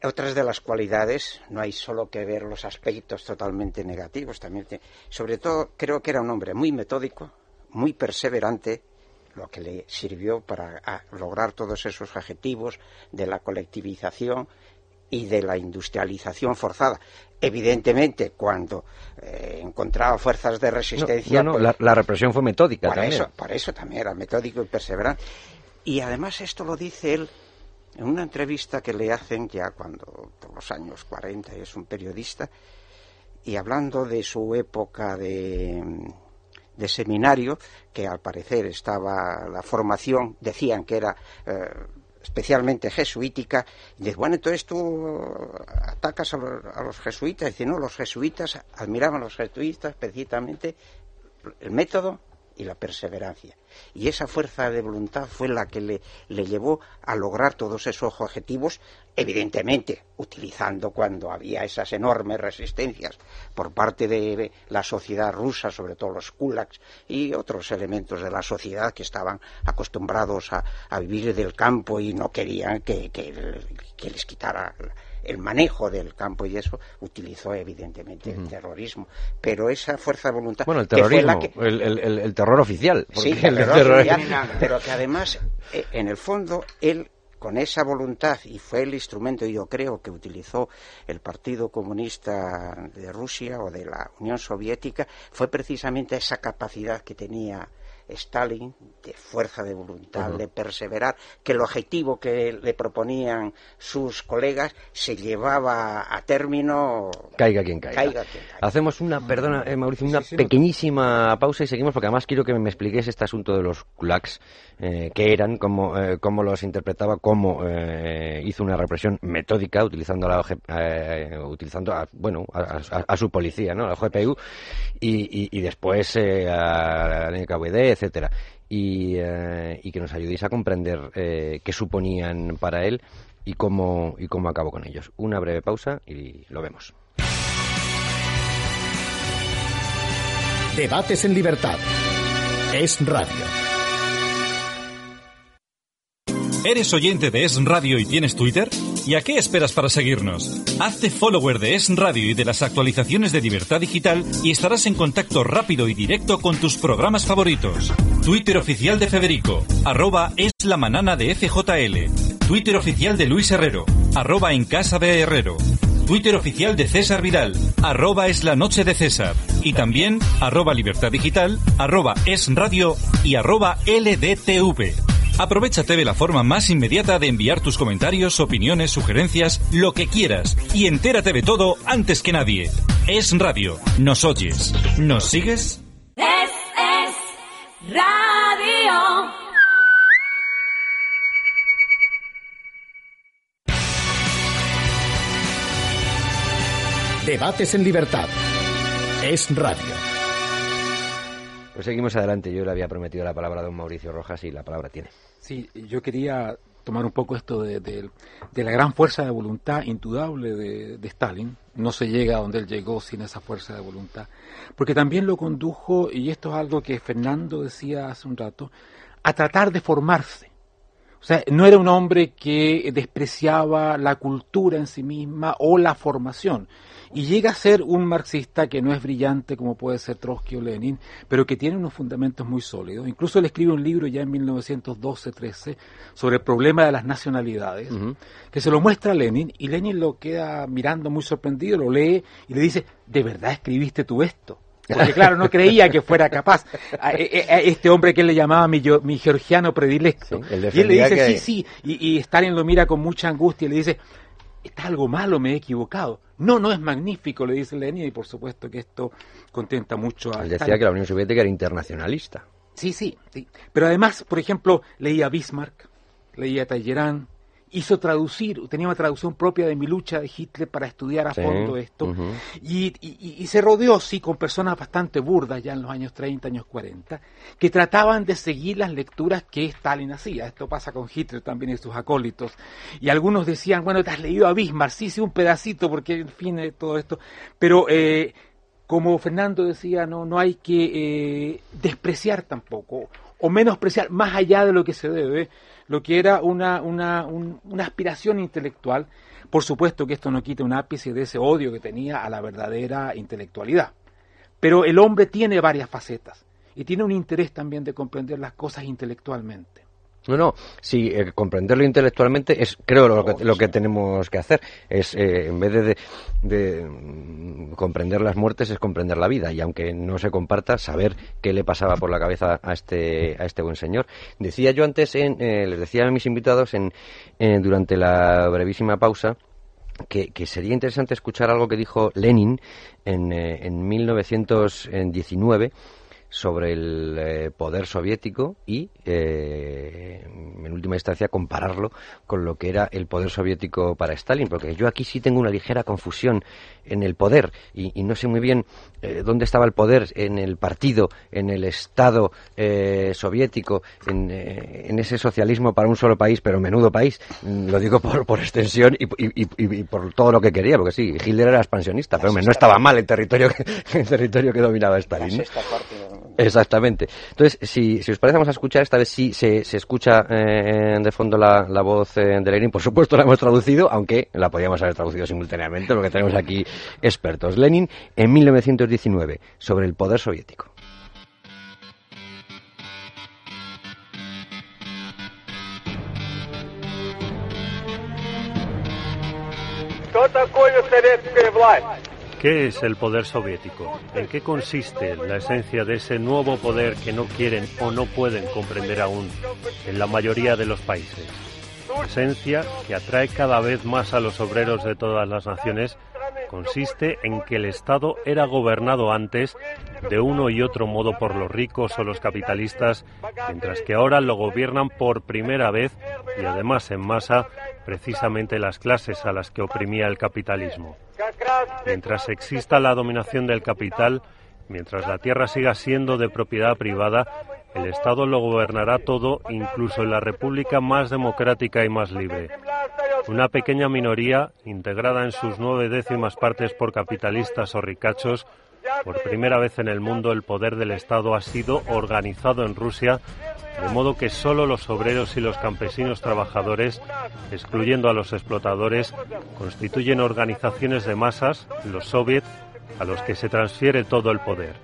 Otras de las cualidades, no hay solo que ver los aspectos totalmente negativos, también sobre todo creo que era un hombre muy metódico, muy perseverante, lo que le sirvió para lograr todos esos objetivos de la colectivización y de la industrialización forzada. Evidentemente, cuando eh, encontraba fuerzas de resistencia. No, pues la, represión fue metódica por también. Eso, por eso también era metódico y perseverante. Y además, esto lo dice él en una entrevista que le hacen ya cuando, por los años 40, es un periodista, y hablando de su época de, de seminario, que al parecer estaba la formación, decían que era eh, especialmente jesuítica, y dice, bueno, entonces tú atacas a los, a los jesuitas, y dice, no, los jesuitas admiraban a los jesuitas precisamente el método y la perseverancia. Y esa fuerza de voluntad fue la que le, le, llevó a lograr todos esos objetivos, evidentemente utilizando cuando había esas enormes resistencias por parte de la sociedad rusa, sobre todo los kulaks y otros elementos de la sociedad que estaban acostumbrados a, vivir del campo y no querían que, que, que les quitara el manejo del campo y eso utilizó evidentemente el terrorismo. Pero esa fuerza de voluntad. Bueno, el terrorismo, el, terror oficial. Sí, el terror oficial, pero que además, eh, en el fondo, él con esa voluntad, y fue el instrumento, yo creo, que utilizó el Partido Comunista de Rusia o de la Unión Soviética, fue precisamente esa capacidad que tenía Stalin, de fuerza de voluntad, de perseverar, que el objetivo que le proponían sus colegas se llevaba a término. Caiga quien caiga. Hacemos una, perdona, eh, Mauricio, una pequeñísima pausa y seguimos, porque además quiero que me expliques este asunto de los kulaks, eh, qué eran, cómo, eh, cómo, los interpretaba, cómo hizo una represión metódica utilizando, la, utilizando a, bueno, a, su policía, ¿no? la GPU, y, y, después a la NKVD, etcétera. Eh, y, que nos ayudéis a comprender eh, qué suponían para él y cómo, y cómo acabó con ellos. Una breve pausa y lo vemos. Debates en libertad. Es Radio. ¿Eres oyente de Es Radio y tienes Twitter? ¿Y a qué esperas para seguirnos? Hazte follower de Es Radio y de las actualizaciones de Libertad Digital y estarás en contacto rápido y directo con tus programas favoritos. Twitter oficial de Federico, arroba es la de FJL. Twitter oficial de Luis Herrero, arroba en casa de Herrero. Twitter oficial de César Vidal, arroba es la noche de César. Y también arroba libertad digital, arroba es radio y arroba LDTV. Aprovechate de la forma más inmediata de enviar tus comentarios, opiniones, sugerencias, lo que quieras y entérate de todo antes que nadie. Es radio. ¿Nos oyes? ¿Nos sigues? Es, es radio. Debates en libertad. Es radio. Pues seguimos adelante. Yo le había prometido la palabra a don Mauricio Rojas y la palabra tiene. Sí, yo quería tomar un poco esto de, la gran fuerza de voluntad indudable de, Stalin. No se llega a donde él llegó sin esa fuerza de voluntad. Porque también lo condujo, y esto es algo que Fernando decía hace un rato, a tratar de formarse. O sea, no era un hombre que despreciaba la cultura en sí misma o la formación y llega a ser un marxista que no es brillante como puede ser Trotsky o Lenin, pero que tiene unos fundamentos muy sólidos. Incluso él escribe un libro ya en 1912-13 sobre el problema de las nacionalidades, que se lo muestra a Lenin y Lenin lo queda mirando muy sorprendido, lo lee y le dice, ¿de verdad escribiste tú esto? Porque claro, no creía que fuera capaz. A, este hombre que él le llamaba mi, mi georgiano predilecto. y él le dice, sí, sí. Y, y Stalin lo mira con mucha angustia y le dice, está algo malo, me he equivocado. No, no es magnífico, le dice Lenin, y por supuesto que esto contenta mucho a... Él decía que la Unión Soviética era internacionalista. Sí, sí, sí. Pero además, por ejemplo, leía Bismarck, leía Talleyrand, hizo traducir, tenía una traducción propia de mi lucha de Hitler para estudiar a fondo esto, y, se rodeó, sí, con personas bastante burdas ya en los años 30, años 40, que trataban de seguir las lecturas que Stalin hacía. Esto pasa con Hitler también y sus acólitos. Y algunos decían, bueno, te has leído a Bismarck, sí, sí, un pedacito, porque en fin, eh, todo esto, pero... Eh, como Fernando decía, no, no hay que eh, despreciar tampoco, o menospreciar más allá de lo que se debe, lo que era una, una, una aspiración intelectual. Por supuesto que esto no quita un ápice de ese odio que tenía a la verdadera intelectualidad. Pero el hombre tiene varias facetas y tiene un interés también de comprender las cosas intelectualmente. No, no, sí, eh, comprenderlo intelectualmente es, creo, lo que, lo que tenemos que hacer. Es, eh, en vez de, de, mm, comprender las muertes, es comprender la vida. Y aunque no se comparta, saber qué le pasaba por la cabeza a este, a este buen señor. Decía yo antes, en, eh, les decía a mis invitados en, durante la brevísima pausa, que, que, sería interesante escuchar algo que dijo Lenin en, en 1919 sobre el eh, poder soviético y, eh, en última instancia, compararlo con lo que era el poder soviético para Stalin, porque yo aquí sí tengo una ligera confusión en el poder y, no sé muy bien eh, dónde estaba el poder en el partido, en el Estado eh, soviético, en, en, ese socialismo para un solo país, pero menudo país, mm, lo digo por, por extensión y, y, por todo lo que quería, porque sí, Hitler era expansionista, pero no estaba mal el territorio que, el territorio que dominaba Stalin. Exactamente. Entonces, si, os parece, vamos a escuchar, esta vez sí se, se escucha de fondo la, la voz de Lenin, por supuesto la hemos traducido, aunque la podíamos haber traducido simultáneamente, porque tenemos aquí expertos. Lenin en 1919 sobre el poder soviético. ¿Qué es el poder soviético? ¿En qué consiste la esencia de ese nuevo poder que no quieren o no pueden comprender aún en la mayoría de los países? Esencia que atrae cada vez más a los obreros de todas las naciones consiste en que el Estado era gobernado antes de uno y otro modo por los ricos o los capitalistas, mientras que ahora lo gobiernan por primera vez y además en masa precisamente las clases a las que oprimía el capitalismo. Mientras exista la dominación del capital, mientras la tierra siga siendo de propiedad privada, el Estado lo gobernará todo, incluso en la república más democrática y más libre. Una pequeña minoría, integrada en sus nueve décimas partes por capitalistas o ricachos, Por primera vez en el mundo el poder del Estado ha sido organizado en Rusia, de modo que solo los obreros y los campesinos trabajadores, excluyendo a los explotadores, constituyen organizaciones de masas, los soviets, a los que se transfiere todo el poder.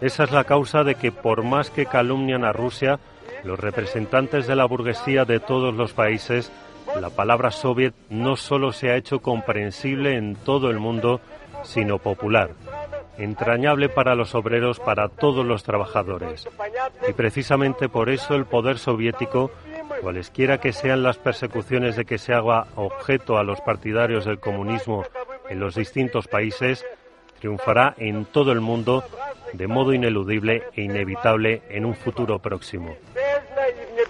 Esa es la causa de que por más que calumnian a Rusia, los representantes de la burguesía de todos los países, la palabra soviet no solo se ha hecho comprensible en todo el mundo, sino popular, entrañable para los obreros, para todos los trabajadores. Y precisamente por eso el poder soviético, cualesquiera que sean las persecuciones de que se haga objeto a los partidarios del comunismo en los distintos países, triunfará en todo el mundo de modo ineludible e inevitable en un futuro próximo.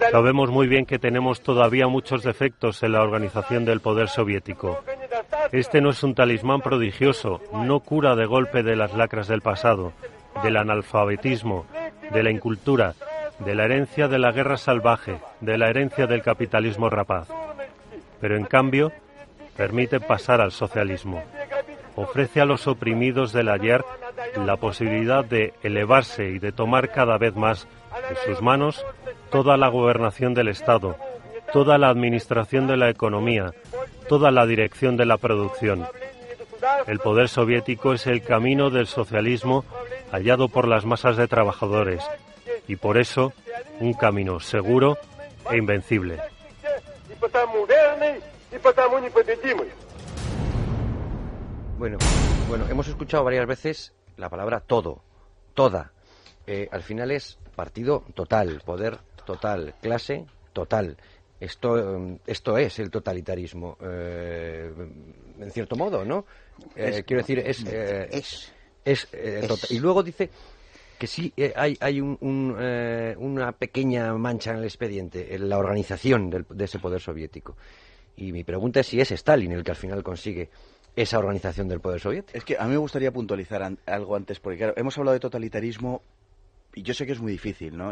Sabemos muy bien que tenemos todavía muchos defectos en la organización del poder soviético. Este no es un talismán prodigioso, no cura de golpe de las lacras del pasado, del analfabetismo, de la incultura, de la herencia de la guerra salvaje, de la herencia del capitalismo rapaz. Pero en cambio, permite pasar al socialismo. Ofrece a los oprimidos del ayer la posibilidad de elevarse y de tomar cada vez más en sus manos toda la gobernación del Estado, toda la administración de la economía, toda la dirección de la producción. El poder soviético es el camino del socialismo hallado por las masas de trabajadores y por eso un camino seguro e invencible. Bueno, bueno, hemos escuchado varias veces la palabra todo, toda. Eh, al final es partido total, poder total, clase total. Esto, esto es el totalitarismo, eh, en cierto modo, ¿no? Eh, quiero decir, es... Eh, es, y luego dice que sí hay, hay una pequeña mancha en el expediente, en la organización de ese poder soviético. Y mi pregunta es si es Stalin el que al final consigue esa organización del poder soviético. Es que a mí me gustaría puntualizar algo antes, porque claro, hemos hablado de totalitarismo y yo sé que es muy difícil, ¿no?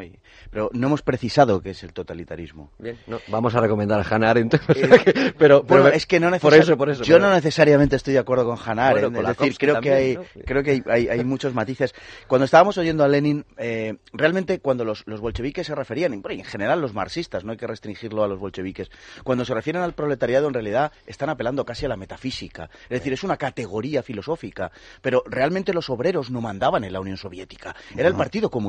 pero no hemos precisado qué es el totalitarismo. Bien, vamos a recomendar a Hannah Arendt. Eh, pero, bueno, es que no por eso, por eso, yo no necesariamente estoy de acuerdo con Hannah Arendt. es decir, creo que hay, creo que hay, hay, muchos matices. Cuando estábamos oyendo a Lenin, eh, realmente cuando los, los bolcheviques se referían, y en general los marxistas, no hay que restringirlo a los bolcheviques, cuando se refieren al proletariado en realidad están apelando casi a la metafísica. Es decir, es una categoría filosófica, pero realmente los obreros no mandaban en la Unión Soviética. Era el Partido Comunista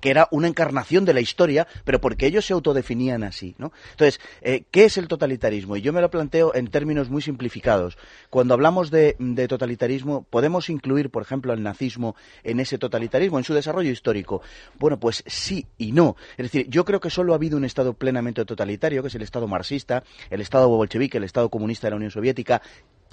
que era una encarnación de la historia, pero porque ellos se autodefinían así, ¿no? Entonces, eh, ¿qué es el totalitarismo? Y yo me lo planteo en términos muy simplificados. Cuando hablamos de, totalitarismo, ¿podemos incluir, por ejemplo, el nazismo en ese totalitarismo, en su desarrollo histórico? Bueno, pues sí y no. Es decir, yo creo que solo ha habido un Estado plenamente totalitario, que es el Estado marxista, el Estado bolchevique, el Estado comunista de la Unión Soviética,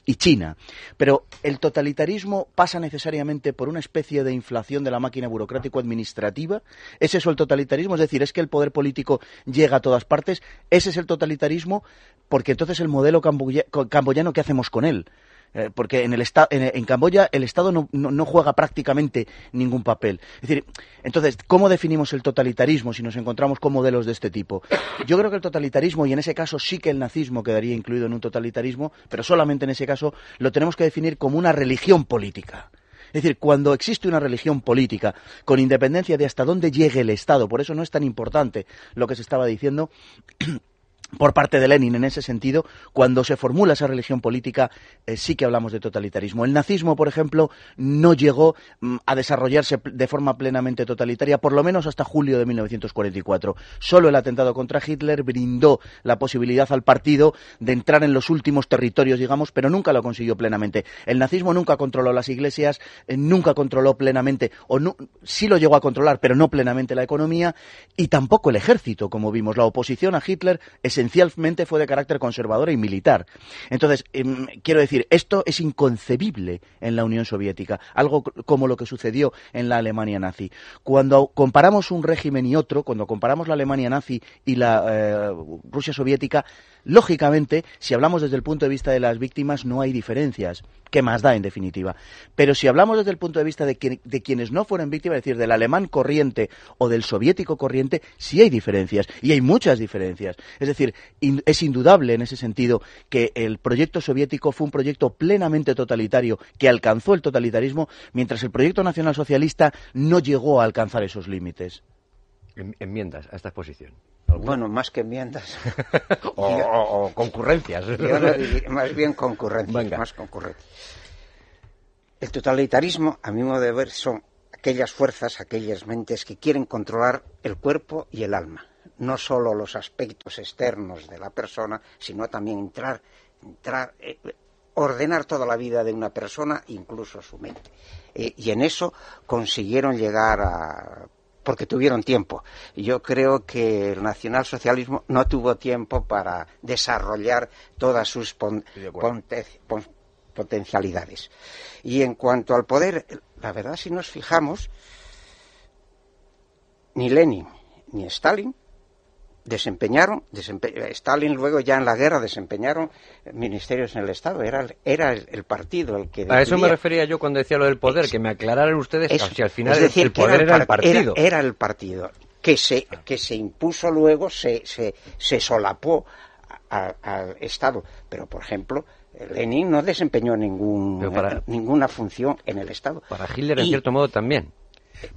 y China. Pero el totalitarismo pasa necesariamente por una especie de inflación de la máquina burocrático-administrativa. ¿Es eso el totalitarismo? Es decir, ¿es que el poder político llega a todas partes? ¿Ese es el totalitarismo? Porque entonces el modelo camboyano, ¿qué hacemos con él? Eh, porque en, el en, Camboya el Estado no, juega prácticamente ningún papel. Es decir, entonces, ¿cómo definimos el totalitarismo si nos encontramos con modelos de este tipo? Yo creo que el totalitarismo, y en ese caso sí que el nazismo quedaría incluido en un totalitarismo, pero solamente en ese caso lo tenemos que definir como una religión política. Es decir, cuando existe una religión política, con independencia de hasta dónde llegue el Estado, por eso no es tan importante lo que se estaba diciendo, por parte de Lenin en ese sentido, cuando se formula esa religión política, eh, sí que hablamos de totalitarismo. El nazismo, por ejemplo, no llegó mm, a desarrollarse de forma plenamente totalitaria, por lo menos hasta julio de 1944. Solo el atentado contra Hitler brindó la posibilidad al partido de entrar en los últimos territorios, digamos, pero nunca lo consiguió plenamente. El nazismo nunca controló las iglesias, eh, nunca controló plenamente, o sí lo llegó a controlar, pero no plenamente la economía, y tampoco el ejército, como vimos. La oposición a Hitler es esencialmente fue de carácter conservador y militar. Entonces, em, quiero decir, esto es inconcebible en la Unión Soviética, algo como lo que sucedió en la Alemania nazi. Cuando comparamos un régimen y otro, cuando comparamos la Alemania nazi y la eh, Rusia soviética, lógicamente, si hablamos desde el punto de vista de las víctimas, no hay diferencias. ¿Qué más da, en definitiva? Pero si hablamos desde el punto de vista de, de quienes no fueron víctimas, es decir, del alemán corriente o del soviético corriente, sí hay diferencias, y hay muchas diferencias. Es decir, decir, es indudable en ese sentido que el proyecto soviético fue un proyecto plenamente totalitario que alcanzó el totalitarismo, mientras el proyecto nacional socialista no llegó a alcanzar esos límites. Enmiendas a esta exposición. Bueno, más que enmiendas. o, concurrencias. más bien concurrencias. Más concurrencias. El totalitarismo, a mi modo de ver, son aquellas fuerzas, aquellas mentes que quieren controlar el cuerpo y el alma. No solo los aspectos externos de la persona, sino también entrar, entrar eh, ordenar toda la vida de una persona, incluso su mente. Eh, y en eso consiguieron llegar a porque tuvieron tiempo. Yo creo que el nacionalsocialismo no tuvo tiempo para desarrollar todas sus potencialidades. Y en cuanto al poder, la verdad, si nos fijamos, ni Lenin ni Stalin desempeñaron, Stalin luego ya en la guerra desempeñaron ministerios en el Estado, era, era el, partido el que... A eso me refería yo cuando decía lo del poder, que me aclararan ustedes si al final el poder era el, partido. Era, el partido, que se, que se impuso luego, se, se, se solapó al Estado. Pero, por ejemplo, Lenin no desempeñó ningún, ninguna función en el Estado. Para Hitler, en cierto modo, también.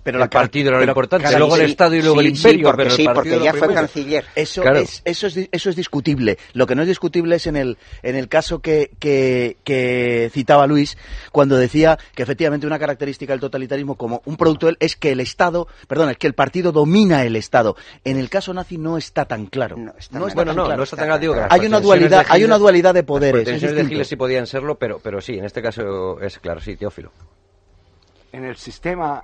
Pero el partido era lo importante, luego el Estado y luego el imperio. porque, sí, porque ya fue canciller. Eso, es, eso, es, eso es discutible. Lo que no es discutible es en el, en el caso que, que, citaba Luis, cuando decía que efectivamente una característica del totalitarismo como un producto es que el Estado, perdón, es que el partido domina el Estado. En el caso nazi no está tan claro. No está, no bueno, no, no está tan claro. hay una dualidad, hay una dualidad de poderes. Las de Hitler sí podían serlo, pero, pero sí, en este caso es claro, sí, Teófilo. En el sistema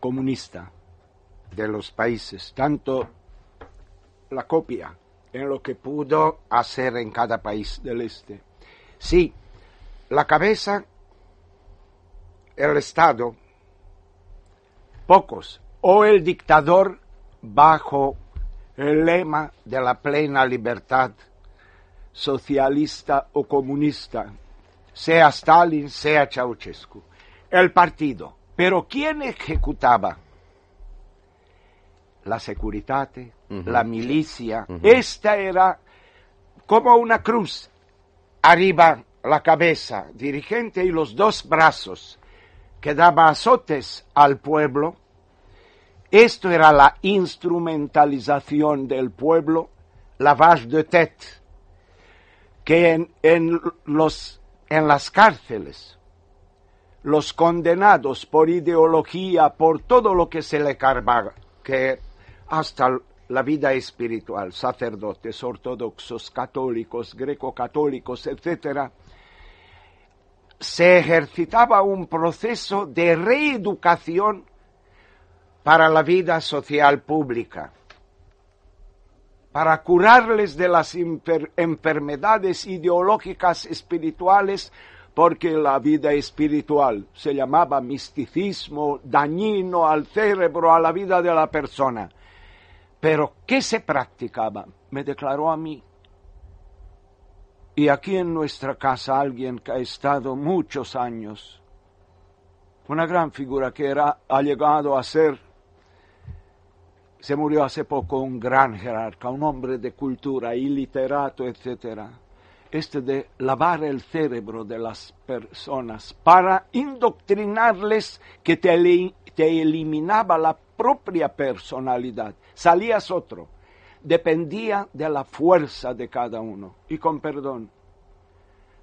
comunista de los países, tanto la copia en lo que pudo hacer en cada país del este. Sí, la cabeza, el Estado, pocos, o el dictador bajo el lema de la plena libertad socialista o comunista, sea Stalin, sea Ceausescu. El partido, pero ¿quién ejecutaba? La seguridad, la milicia. Esta era como una cruz. Arriba la cabeza, dirigente y los dos brazos que daba azotes al pueblo. Esto era la instrumentalización del pueblo, la vache de tête, que en, los, en las cárceles los condenados por ideología, por todo lo que se le cargaba, que hasta la vida espiritual, sacerdotes ortodoxos, católicos, greco-católicos, etc., se ejercitaba un proceso de reeducación para la vida social pública, para curarles de las enfermedades ideológicas espirituales porque la vida espiritual se llamaba misticismo dañino al cerebro, a la vida de la persona. Pero, ¿qué se practicaba? Me declaró a mí. Y aquí en nuestra casa alguien que ha estado muchos años, una gran figura que era, ha llegado a ser, se murió hace poco un gran jerarca, un hombre de cultura y literato, etcétera este de lavar el cerebro de las personas para indoctrinarles que te, eliminaba la propia personalidad. Salías otro. Dependía de la fuerza de cada uno. Y con perdón,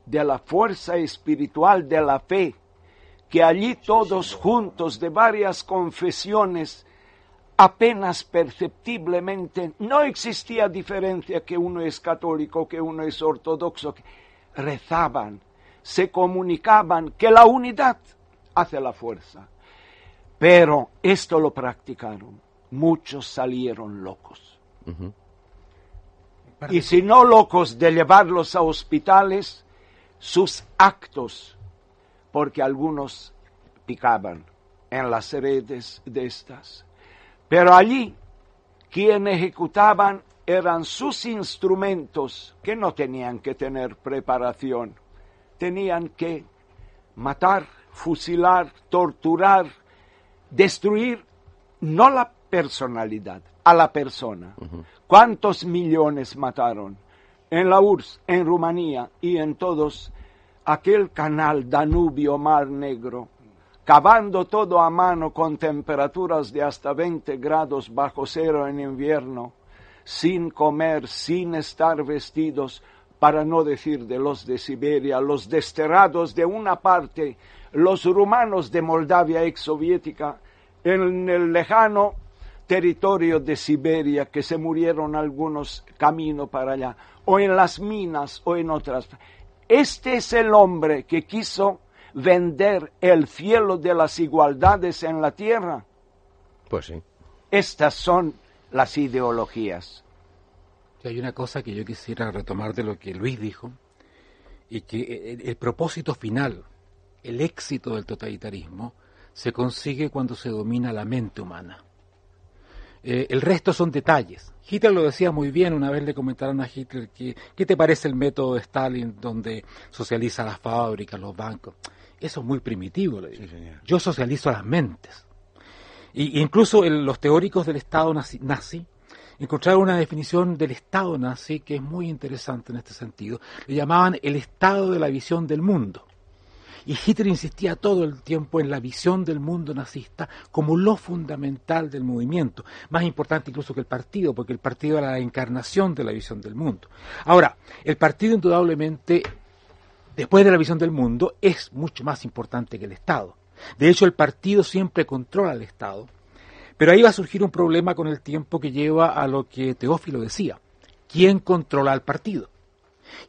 de la fuerza espiritual de la fe, que allí todos juntos de varias confesiones apenas perceptiblemente, no existía diferencia que uno es católico, que uno es ortodoxo, rezaban, se comunicaban que la unidad hace la fuerza. Pero esto lo practicaron, muchos salieron locos. Y si no locos de llevarlos a hospitales, sus actos, porque algunos picaban en las redes de estas pero allí quienes ejecutaban eran sus instrumentos que no tenían que tener preparación. Tenían que matar, fusilar, torturar, destruir no la personalidad, a la persona. ¿Cuántos millones mataron? En la URSS, en Rumanía y en todos aquel canal Danubio-Mar Negro, cavando todo a mano con temperaturas de hasta 20 grados bajo cero en invierno, sin comer, sin estar vestidos, para no decir de los de Siberia, los desterrados de una parte, los rumanos de Moldavia exsoviética, en el lejano territorio de Siberia, que se murieron algunos camino para allá, o en las minas o en otras. Este es el hombre que quiso vender el cielo de las igualdades en la tierra. Pues sí. Estas son las ideologías. Hay una cosa que yo quisiera retomar de lo que Luis dijo, y que el, propósito final, el éxito del totalitarismo, se consigue cuando se domina la mente humana. Eh, el resto son detalles. Hitler lo decía muy bien, una vez le comentaron a Hitler que, ¿qué te parece el método de Stalin donde socializa las fábricas, los bancos? Eso es muy primitivo, le digo. Yo socializo las mentes. Y, incluso los teóricos del Estado nazi, encontraron una definición del Estado nazi que es muy interesante en este sentido. Le llamaban el Estado de la visión del mundo. Y Hitler insistía todo el tiempo en la visión del mundo nazista como lo fundamental del movimiento, más importante incluso que el partido, porque el partido era la encarnación de la visión del mundo. Ahora, el partido indudablemente, después de la visión del mundo, es mucho más importante que el Estado. De hecho, el partido siempre controla al Estado, pero ahí va a surgir un problema con el tiempo que lleva a lo que Teófilo decía. ¿Quién controla al partido?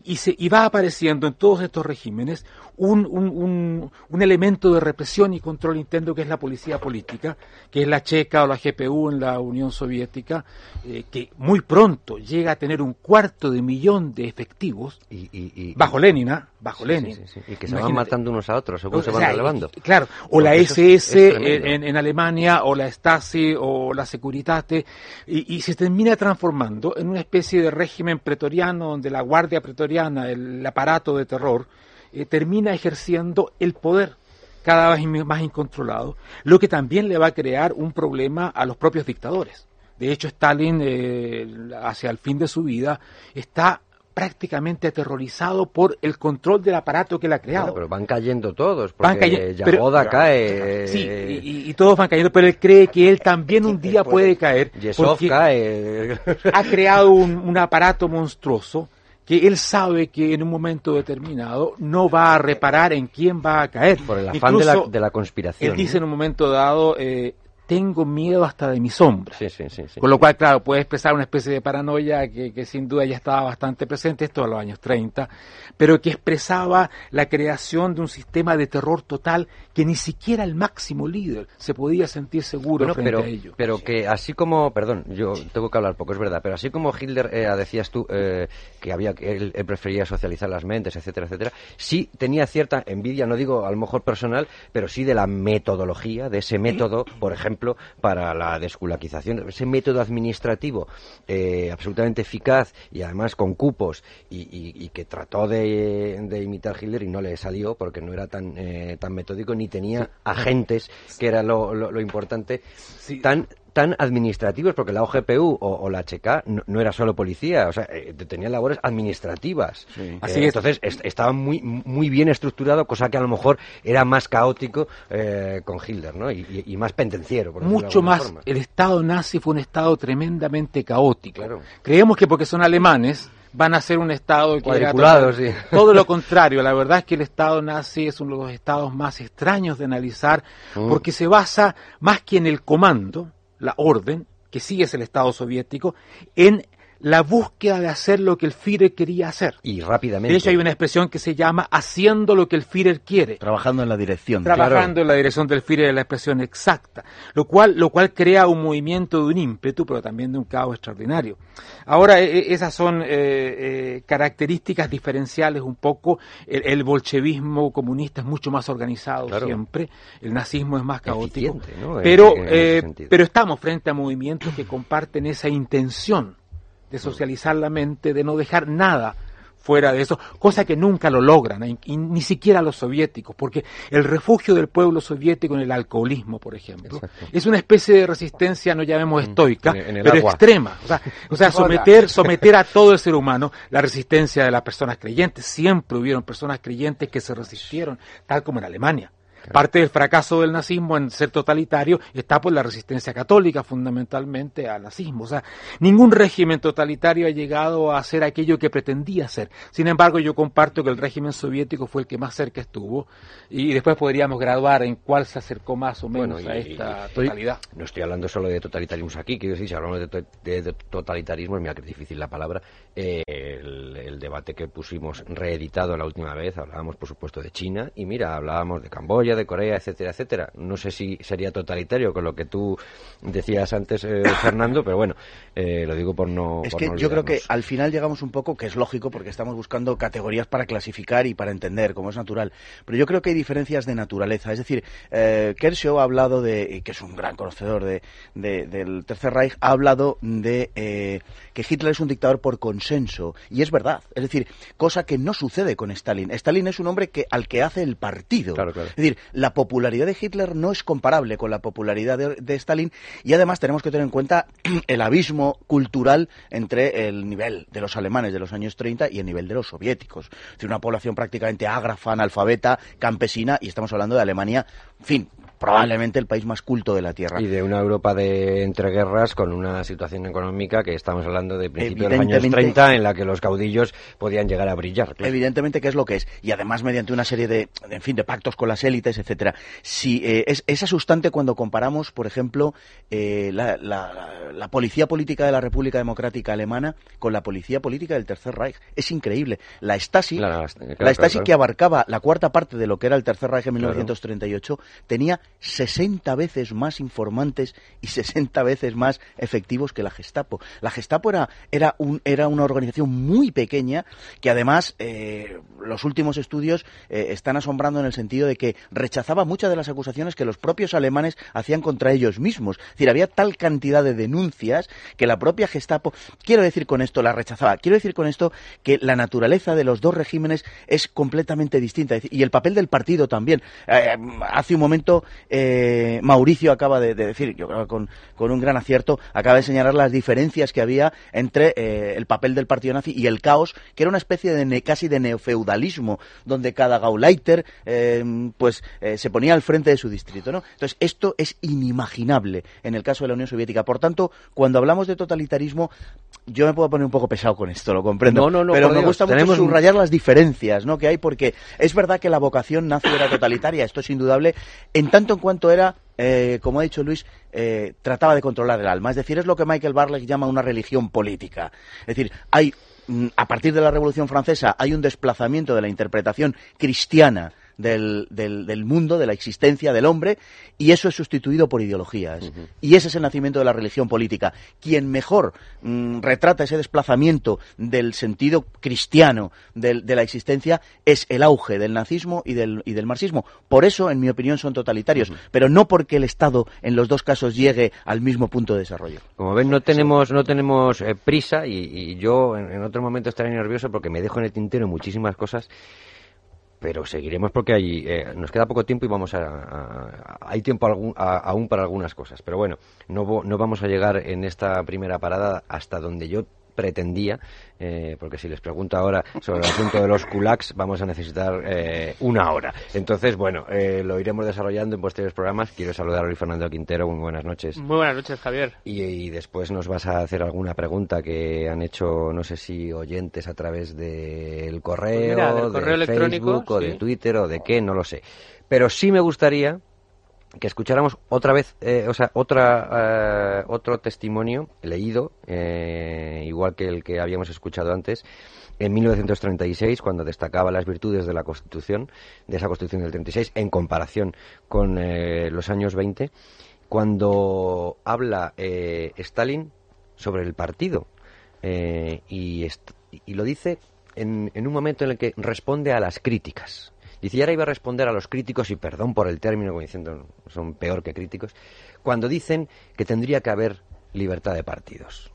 Y, se, y va apareciendo en todos estos regímenes un, un, un, elemento de represión y control interno que es la policía política, que es la checa o la GPU en la Unión Soviética, eh, que muy pronto llega a tener un cuarto de millón de efectivos y, bajo Lenin, bajo Lenin. y que se van matando unos a otros según se van relevando. Claro, o la SS en, en, Alemania, o la Stasi, o la Securitate, y, se termina transformando en una especie de régimen pretoriano donde la Guardia Pretoriana, el aparato de terror, eh, termina ejerciendo el poder cada vez más incontrolado, lo que también le va a crear un problema a los propios dictadores. De hecho, Stalin, eh, hacia el fin de su vida, está prácticamente aterrorizado por el control del aparato que él ha creado. pero van cayendo todos, porque van cayendo, cae. Sí, y, todos van cayendo, pero él cree que él también un día puede caer. Yesov cae. ha creado un aparato monstruoso que él sabe que en un momento determinado no va a reparar en quién va a caer. Por el afán de, la, de, la, conspiración. Él dice en un momento dado, eh, tengo miedo hasta de mi sombra. Con lo cual, claro, puede expresar una especie de paranoia que, sin duda ya estaba bastante presente, esto en los años 30, pero que expresaba la creación de un sistema de terror total que ni siquiera el máximo líder se podía sentir seguro frente pero, a ello. Pero que así como, perdón, yo tengo que hablar poco, es verdad, pero así como Hitler, eh, decías tú, eh, que había que él, prefería socializar las mentes, etcétera, etcétera, sí tenía cierta envidia, no digo a lo mejor personal, pero sí de la metodología, de ese método, por ejemplo, para la desculaquización. Ese método administrativo eh, absolutamente eficaz y además con cupos y, que trató de, imitar Hitler y no le salió porque no era tan, eh, tan metódico ni tenía agentes, que era lo, importante, tan tan administrativos, porque la OGPU o, la HK no, era solo policía, o sea, eh, tenía labores administrativas. Eh, Así entonces estaba muy, muy bien estructurado, cosa que a lo mejor era más caótico eh, con Hitler, ¿no? Y, más pendenciero. Mucho más. El Estado nazi fue un Estado tremendamente caótico. Creemos que porque son alemanes van a ser un Estado cuadriculado, sí. Todo lo contrario, la verdad es que el Estado nazi es uno de los estados más extraños de analizar mm. porque se basa más que en el comando, la orden, que sigue es el Estado soviético, en la búsqueda de hacer lo que el Führer quería hacer. Y rápidamente. De hecho, hay una expresión que se llama haciendo lo que el Führer quiere. Trabajando en la dirección. Trabajando en la dirección del Führer es la expresión exacta. Lo cual, lo cual crea un movimiento de un ímpetu, pero también de un caos extraordinario. Ahora, e, e, esas son eh, eh, características diferenciales un poco. El, bolchevismo comunista es mucho más organizado siempre. El nazismo es más caótico. Pero, eh, pero estamos frente a movimientos que comparten esa intención de socializar la mente, de no dejar nada fuera de eso, cosa que nunca lo logran, ni siquiera los soviéticos, porque el refugio del pueblo soviético en el alcoholismo, por ejemplo, es una especie de resistencia, no llamemos mm, estoica, pero extrema. O sea, o sea someter, someter a todo el ser humano la resistencia de las personas creyentes. Siempre hubieron personas creyentes que se resistieron, tal como en Alemania. Parte del fracaso del nazismo en ser totalitario está por la resistencia católica fundamentalmente al nazismo. O sea, ningún régimen totalitario ha llegado a hacer aquello que pretendía ser. Sin embargo, yo comparto que el régimen soviético fue el que más cerca estuvo y después podríamos graduar en cuál se acercó más o menos a esta totalidad. No estoy hablando solo de totalitarismo aquí, quiero decir, si hablamos de, totalitarismo, mira que es difícil la palabra, eh, el, el debate que pusimos reeditado la última vez, hablábamos por supuesto de China y mira, hablábamos de Camboya, de Corea, etcétera, etcétera. No sé si sería totalitario con lo que tú decías antes, eh, Fernando, pero bueno, eh, lo digo por no. Es que yo creo que al final llegamos un poco, que es lógico, porque estamos buscando categorías para clasificar y para entender, como es natural. Pero yo creo que hay diferencias de naturaleza. Es decir, eh, Kershaw ha hablado de, que es un gran conocedor de, del Tercer Reich, ha hablado de que Hitler es un dictador por consenso. Y es verdad. Es decir, cosa que no sucede con Stalin. Stalin es un hombre que, al que hace el partido. Es decir, la popularidad de Hitler no es comparable con la popularidad de, Stalin y además tenemos que tener en cuenta el abismo cultural entre el nivel de los alemanes de los años 30 y el nivel de los soviéticos. Es decir, una población prácticamente ágrafa, analfabeta, campesina y estamos hablando de Alemania, fin, probablemente el país más culto de la Tierra. Y de una Europa de entreguerras con una situación económica que estamos hablando de principios de los años 30 en la que los caudillos podían llegar a brillar. Evidentemente que es lo que es. Y además mediante una serie de, en fin, de pactos con las élites, etcétera. Si, eh, es, es, asustante cuando comparamos, por ejemplo, eh, la, la, policía política de la República Democrática Alemana con la policía política del Tercer Reich. Es increíble. La Stasi, la Stasi que abarcaba la cuarta parte de lo que era el Tercer Reich en 1938, tenía 60 veces más informantes y 60 veces más efectivos que la Gestapo. La Gestapo era, era, un, era una organización muy pequeña que además eh, los últimos estudios eh, están asombrando en el sentido de que rechazaba muchas de las acusaciones que los propios alemanes hacían contra ellos mismos. Es decir, había tal cantidad de denuncias que la propia Gestapo, quiero decir con esto, la rechazaba. Quiero decir con esto que la naturaleza de los dos regímenes es completamente distinta. Y el papel del partido también. Eh, hace un momento eh, Mauricio acaba de, decir, yo creo que con, con, un gran acierto, acaba de señalar las diferencias que había entre eh, el papel del partido nazi y el caos, que era una especie de casi de neofeudalismo, donde cada Gauleiter eh, pues se ponía al frente de su distrito. ¿no? Entonces, esto es inimaginable en el caso de la Unión Soviética. Por tanto, cuando hablamos de totalitarismo, yo me puedo poner un poco pesado con esto, lo comprendo. pero me gusta mucho subrayar las diferencias ¿no? que hay, porque es verdad que la vocación nazi era totalitaria, esto es indudable, en tanto en cuanto era eh, como ha dicho Luis, eh, trataba de controlar el alma. Es decir, es lo que Michael Barley llama una religión política. Es decir, hay, mm, a partir de la Revolución Francesa, hay un desplazamiento de la interpretación cristiana del, del, mundo, de la existencia del hombre, y eso es sustituido por ideologías. Y ese es el nacimiento de la religión política. Quien mejor mm, retrata ese desplazamiento del sentido cristiano de la existencia es el auge del nazismo y del, y del marxismo. Por eso, en mi opinión, son totalitarios, pero no porque el Estado en los dos casos llegue al mismo punto de desarrollo. Como ven, no tenemos, no tenemos eh, prisa y, yo en, en, otro momento estaré nervioso porque me dejo en el tintero muchísimas cosas pero seguiremos porque hay, eh, nos queda poco tiempo y vamos a, hay tiempo aún para algunas cosas. Pero bueno, no, no vamos a llegar en esta primera parada hasta donde yo pretendía, eh, porque si les pregunto ahora sobre el asunto de los kulaks, vamos a necesitar eh, una hora. Entonces, bueno, eh, lo iremos desarrollando en posteriores programas. Quiero saludar a Luis Fernando Quintero. Muy buenas noches. Muy buenas noches, Javier. Y, después nos vas a hacer alguna pregunta que han hecho, no sé si oyentes a través del correo, pues correo de Facebook o de Twitter o de qué, no lo sé. Pero sí me gustaría que escucháramos otra vez, eh, o sea, otra, eh, otro testimonio leído, eh, igual que el que habíamos escuchado antes, en 1936, cuando destacaba las virtudes de la Constitución, de esa Constitución del 36, en comparación con los años 20, cuando habla Stalin sobre el partido. Y, y, lo dice en, en un momento en el que responde a las críticas Dice, y ahora iba a responder a los críticos, y perdón por el término, como diciendo, son peor que críticos, cuando dicen que tendría que haber libertad de partidos.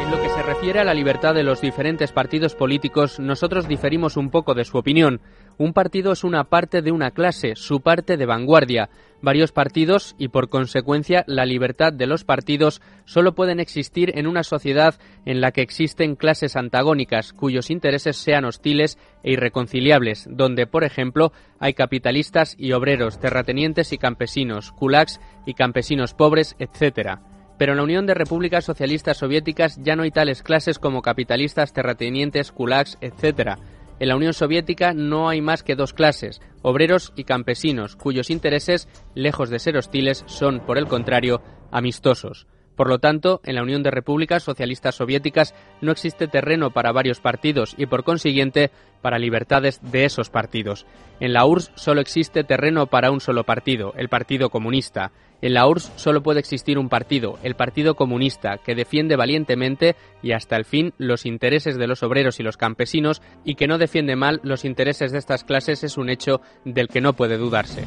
En lo que se refiere a la libertad de los diferentes partidos políticos, nosotros diferimos un poco de su opinión. Un partido es una parte de una clase, su parte de vanguardia. Varios partidos y, por consecuencia, la libertad de los partidos solo pueden existir en una sociedad en la que existen clases antagónicas, cuyos intereses sean hostiles e irreconciliables, donde, por ejemplo, hay capitalistas y obreros, terratenientes y campesinos, kulaks y campesinos pobres, etc. Pero en la Unión de Repúblicas Socialistas Soviéticas ya no hay tales clases como capitalistas, terratenientes, kulaks, etc. En la Unión Soviética no hay más que dos clases, obreros y campesinos, cuyos intereses, lejos de ser hostiles, son, por el contrario, amistosos. Por lo tanto, en la Unión de Repúblicas Socialistas Soviéticas no existe terreno para varios partidos y, por consiguiente, para libertades de esos partidos. En la URSS solo existe terreno para un solo partido, el Partido Comunista. En la URSS solo puede existir un partido, el Partido Comunista, que defiende valientemente y hasta el fin los intereses de los obreros y los campesinos y que no defiende mal los intereses de estas clases es un hecho del que no puede dudarse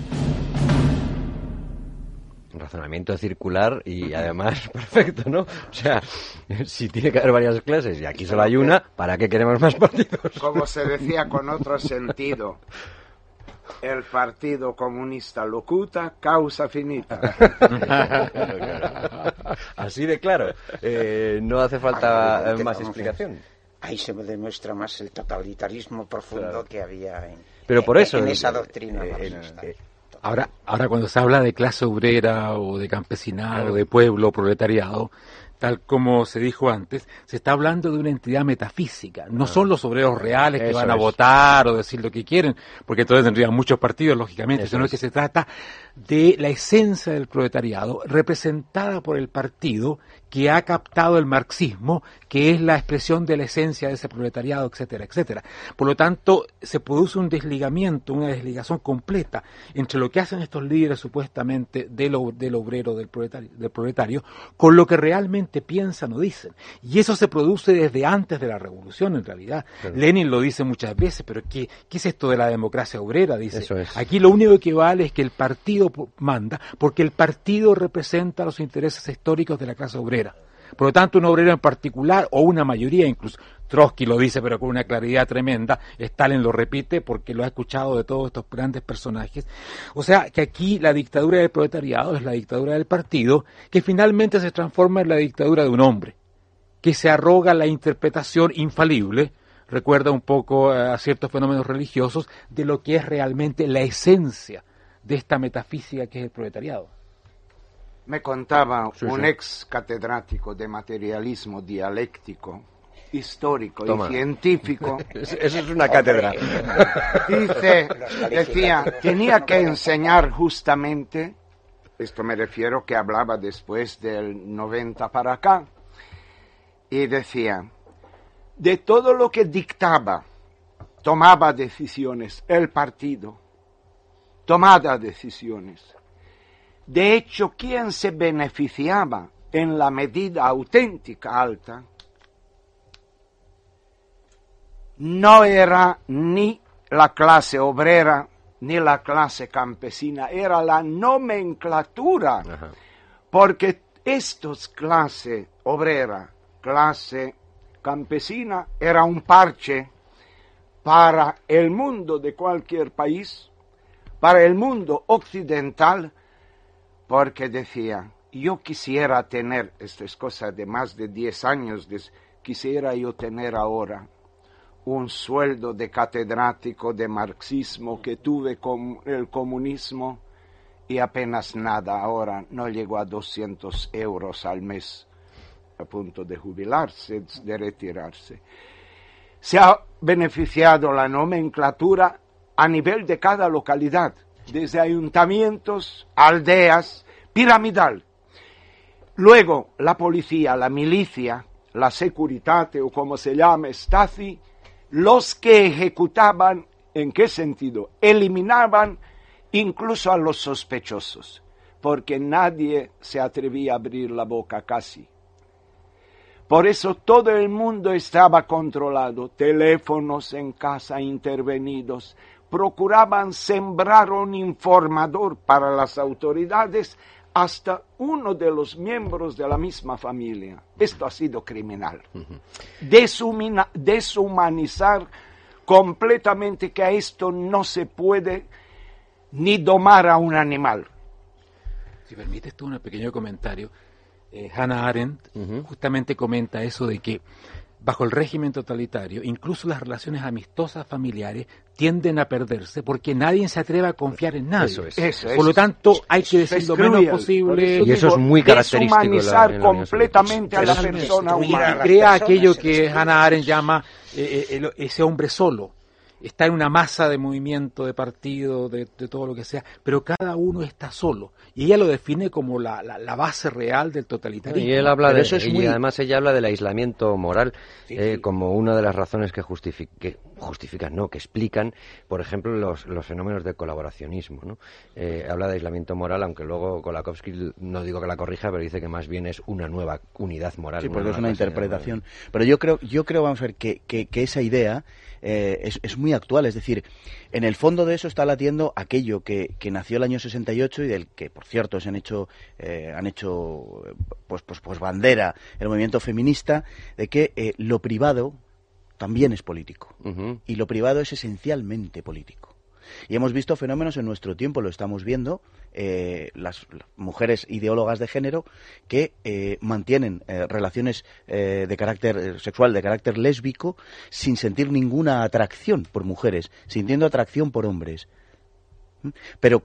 razonamiento circular y además perfecto, ¿no? O sea, si tiene que haber varias clases y aquí solo hay una, ¿para qué queremos más partidos? Como se decía con otro sentido, el Partido Comunista locuta, causa finita. Así de claro. Eh, no hace falta más explicación. Ahí se demuestra más el totalitarismo profundo que había en, Pero por eso, en esa doctrina. Ahora, ahora cuando se habla de clase obrera o de campesinado, de pueblo, proletariado, tal como se dijo antes, se está hablando de una entidad metafísica. No son los obreros reales que van a votar o decir lo que quieren, porque entonces tendrían muchos partidos, lógicamente, sino que se trata de la esencia del proletariado representada por el partido que ha captado el marxismo, que es la expresión de la esencia de ese proletariado, etcétera, etcétera. Por lo tanto, se produce un desligamiento, una desligación completa entre lo que hacen estos líderes supuestamente del, del obrero, del proletario, del proletario, con lo que realmente piensan o dicen. Y eso se produce desde antes de la revolución, en realidad. Lenin lo dice muchas veces, pero ¿qué, ¿qué, es esto de la democracia obrera? Dice, aquí lo único que vale es que el partido manda, porque el partido representa los intereses históricos de la clase obrera. Por lo tanto, un obrero en particular, o una mayoría incluso, Trotsky lo dice pero con una claridad tremenda, Stalin lo repite porque lo ha escuchado de todos estos grandes personajes. O sea, que aquí la dictadura del proletariado es la dictadura del partido, que finalmente se transforma en la dictadura de un hombre, que se arroga la interpretación infalible, recuerda un poco a ciertos fenómenos religiosos, de lo que es realmente la esencia de esta metafísica que es el proletariado. Me contaba un ex catedrático de materialismo dialéctico, histórico y científico. Eso es una cátedra. Dice, decía, tenía que enseñar justamente, esto me refiero que hablaba después del 90 para acá, y decía, de todo lo que dictaba, tomaba decisiones el partido, tomaba decisiones de hecho, ¿quién se beneficiaba en la medida auténtica alta? No era ni la clase obrera ni la clase campesina, era la nomenclatura, porque estos clase obrera, clase campesina, era un parche para el mundo de cualquier país, para el mundo occidental, porque decía, yo quisiera tener, esto es cosa de más de 10 años, quisiera yo tener ahora un sueldo de catedrático de marxismo que tuve con el comunismo y apenas nada ahora, no llegó a 200 euros al mes a punto de jubilarse, de retirarse. Se ha beneficiado la nomenclatura a nivel de cada localidad desde ayuntamientos, aldeas, piramidal. Luego la policía, la milicia, la securitate o como se llama, Stasi, los que ejecutaban, ¿en qué sentido? Eliminaban incluso a los sospechosos, porque nadie se atrevía a abrir la boca casi. Por eso todo el mundo estaba controlado, teléfonos en casa intervenidos, procuraban sembrar un informador para las autoridades hasta uno de los miembros de la misma familia. Esto ha sido criminal. deshumanizar completamente que a esto no se puede ni domar a un animal. Si permites tú un pequeño comentario, eh, Hannah Arendt justamente comenta eso de que bajo el régimen totalitario, incluso las relaciones amistosas familiares tienden a perderse porque nadie se atreve a confiar en nadie. Por lo tanto, hay que decir lo menos posible. Y eso es muy característico. Deshumanizar completamente a la persona humana. Y crea aquello que Hannah Arendt llama eh, eh, ese hombre solo está en una masa de movimiento, de partido, de, todo lo que sea, pero cada uno está solo. Y ella lo define como la, la, base real del totalitarismo. Y él habla de eso es y además ella habla del aislamiento moral eh, como una de las razones que, justifican, no, que explican, por ejemplo, los, los fenómenos de colaboracionismo. ¿no? Eh, habla de aislamiento moral, aunque luego Kolakowski no digo que la corrija, pero dice que más bien es una nueva unidad moral. Sí, porque es una interpretación. Pero yo creo, yo creo, vamos a ver, que, que, que esa idea eh, es, es, muy actual. Es decir, en el fondo de eso está latiendo aquello que, que nació el año 68 y del que, por cierto, se han hecho, eh, han hecho pues, pues, pues bandera el movimiento feminista, de que eh, lo privado también es político. Y lo privado es esencialmente político. Y hemos visto fenómenos en nuestro tiempo, lo estamos viendo, eh, las, mujeres ideólogas de género que eh, mantienen eh, relaciones de carácter sexual, de carácter lésbico, sin sentir ninguna atracción por mujeres, sintiendo atracción por hombres. ¿Mm? Pero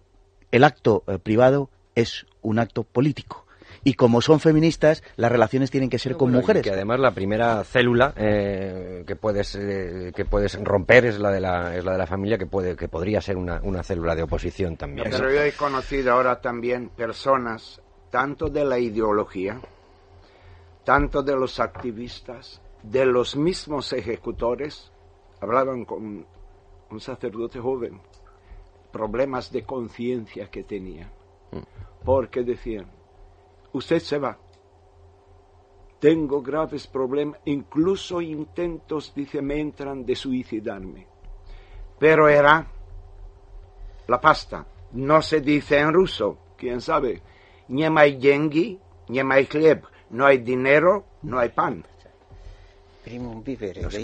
el acto privado es un acto político y como son feministas, las relaciones tienen que ser con mujeres. Que además la primera célula eh, que puedes eh, que puedes romper es la de la es la de la familia que puede que podría ser una, una célula de oposición también. Pero yo he conocido ahora también personas tanto de la ideología, tanto de los activistas, de los mismos ejecutores, hablaban con un sacerdote joven, problemas de conciencia que tenía, mm. porque decían, usted se va. Tengo graves problemas, incluso intentos, dice, me entran de suicidarme. Pero era la pasta. No se dice en ruso, quién sabe. Ni hay yengi, ni hay chleb. No hay dinero, no hay pan. Nos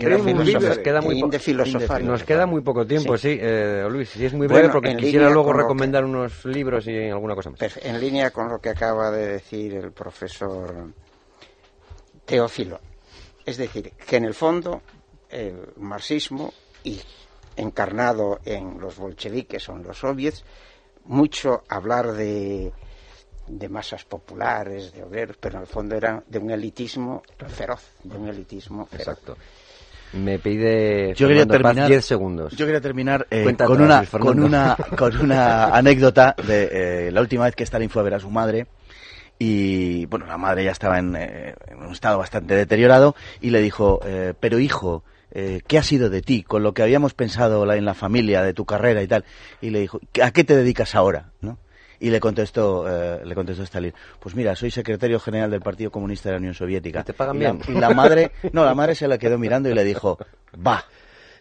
queda, muy nos queda muy poco tiempo, sí, eh, Luis. Si es muy breve, porque quisiera luego recomendar unos libros y alguna cosa más. En línea con lo que acaba de decir el profesor Teófilo. Es decir, que en el fondo el marxismo, y encarnado en los bolcheviques o en los soviets, mucho hablar de de masas populares, de obreros, pero en el fondo era de un elitismo feroz, de un elitismo Exacto. Me pide yo quería terminar 10 segundos. Yo quería terminar eh, con, una, con, una, con una anécdota de eh, la última vez que Stalin fue a ver a su madre y bueno, la madre ya estaba en, eh, un estado bastante deteriorado y le dijo, pero hijo, ¿qué ha sido de ti? Con lo que habíamos pensado en la familia, de tu carrera y tal. Y le dijo, ¿a qué te dedicas ahora? ¿no? Y le contestó, eh, le contestó Stalin, pues mira, soy secretario general del Partido Comunista de la Unión Soviética. ¿Te pagan bien? y la madre, no, la madre se la quedó mirando y le dijo, va,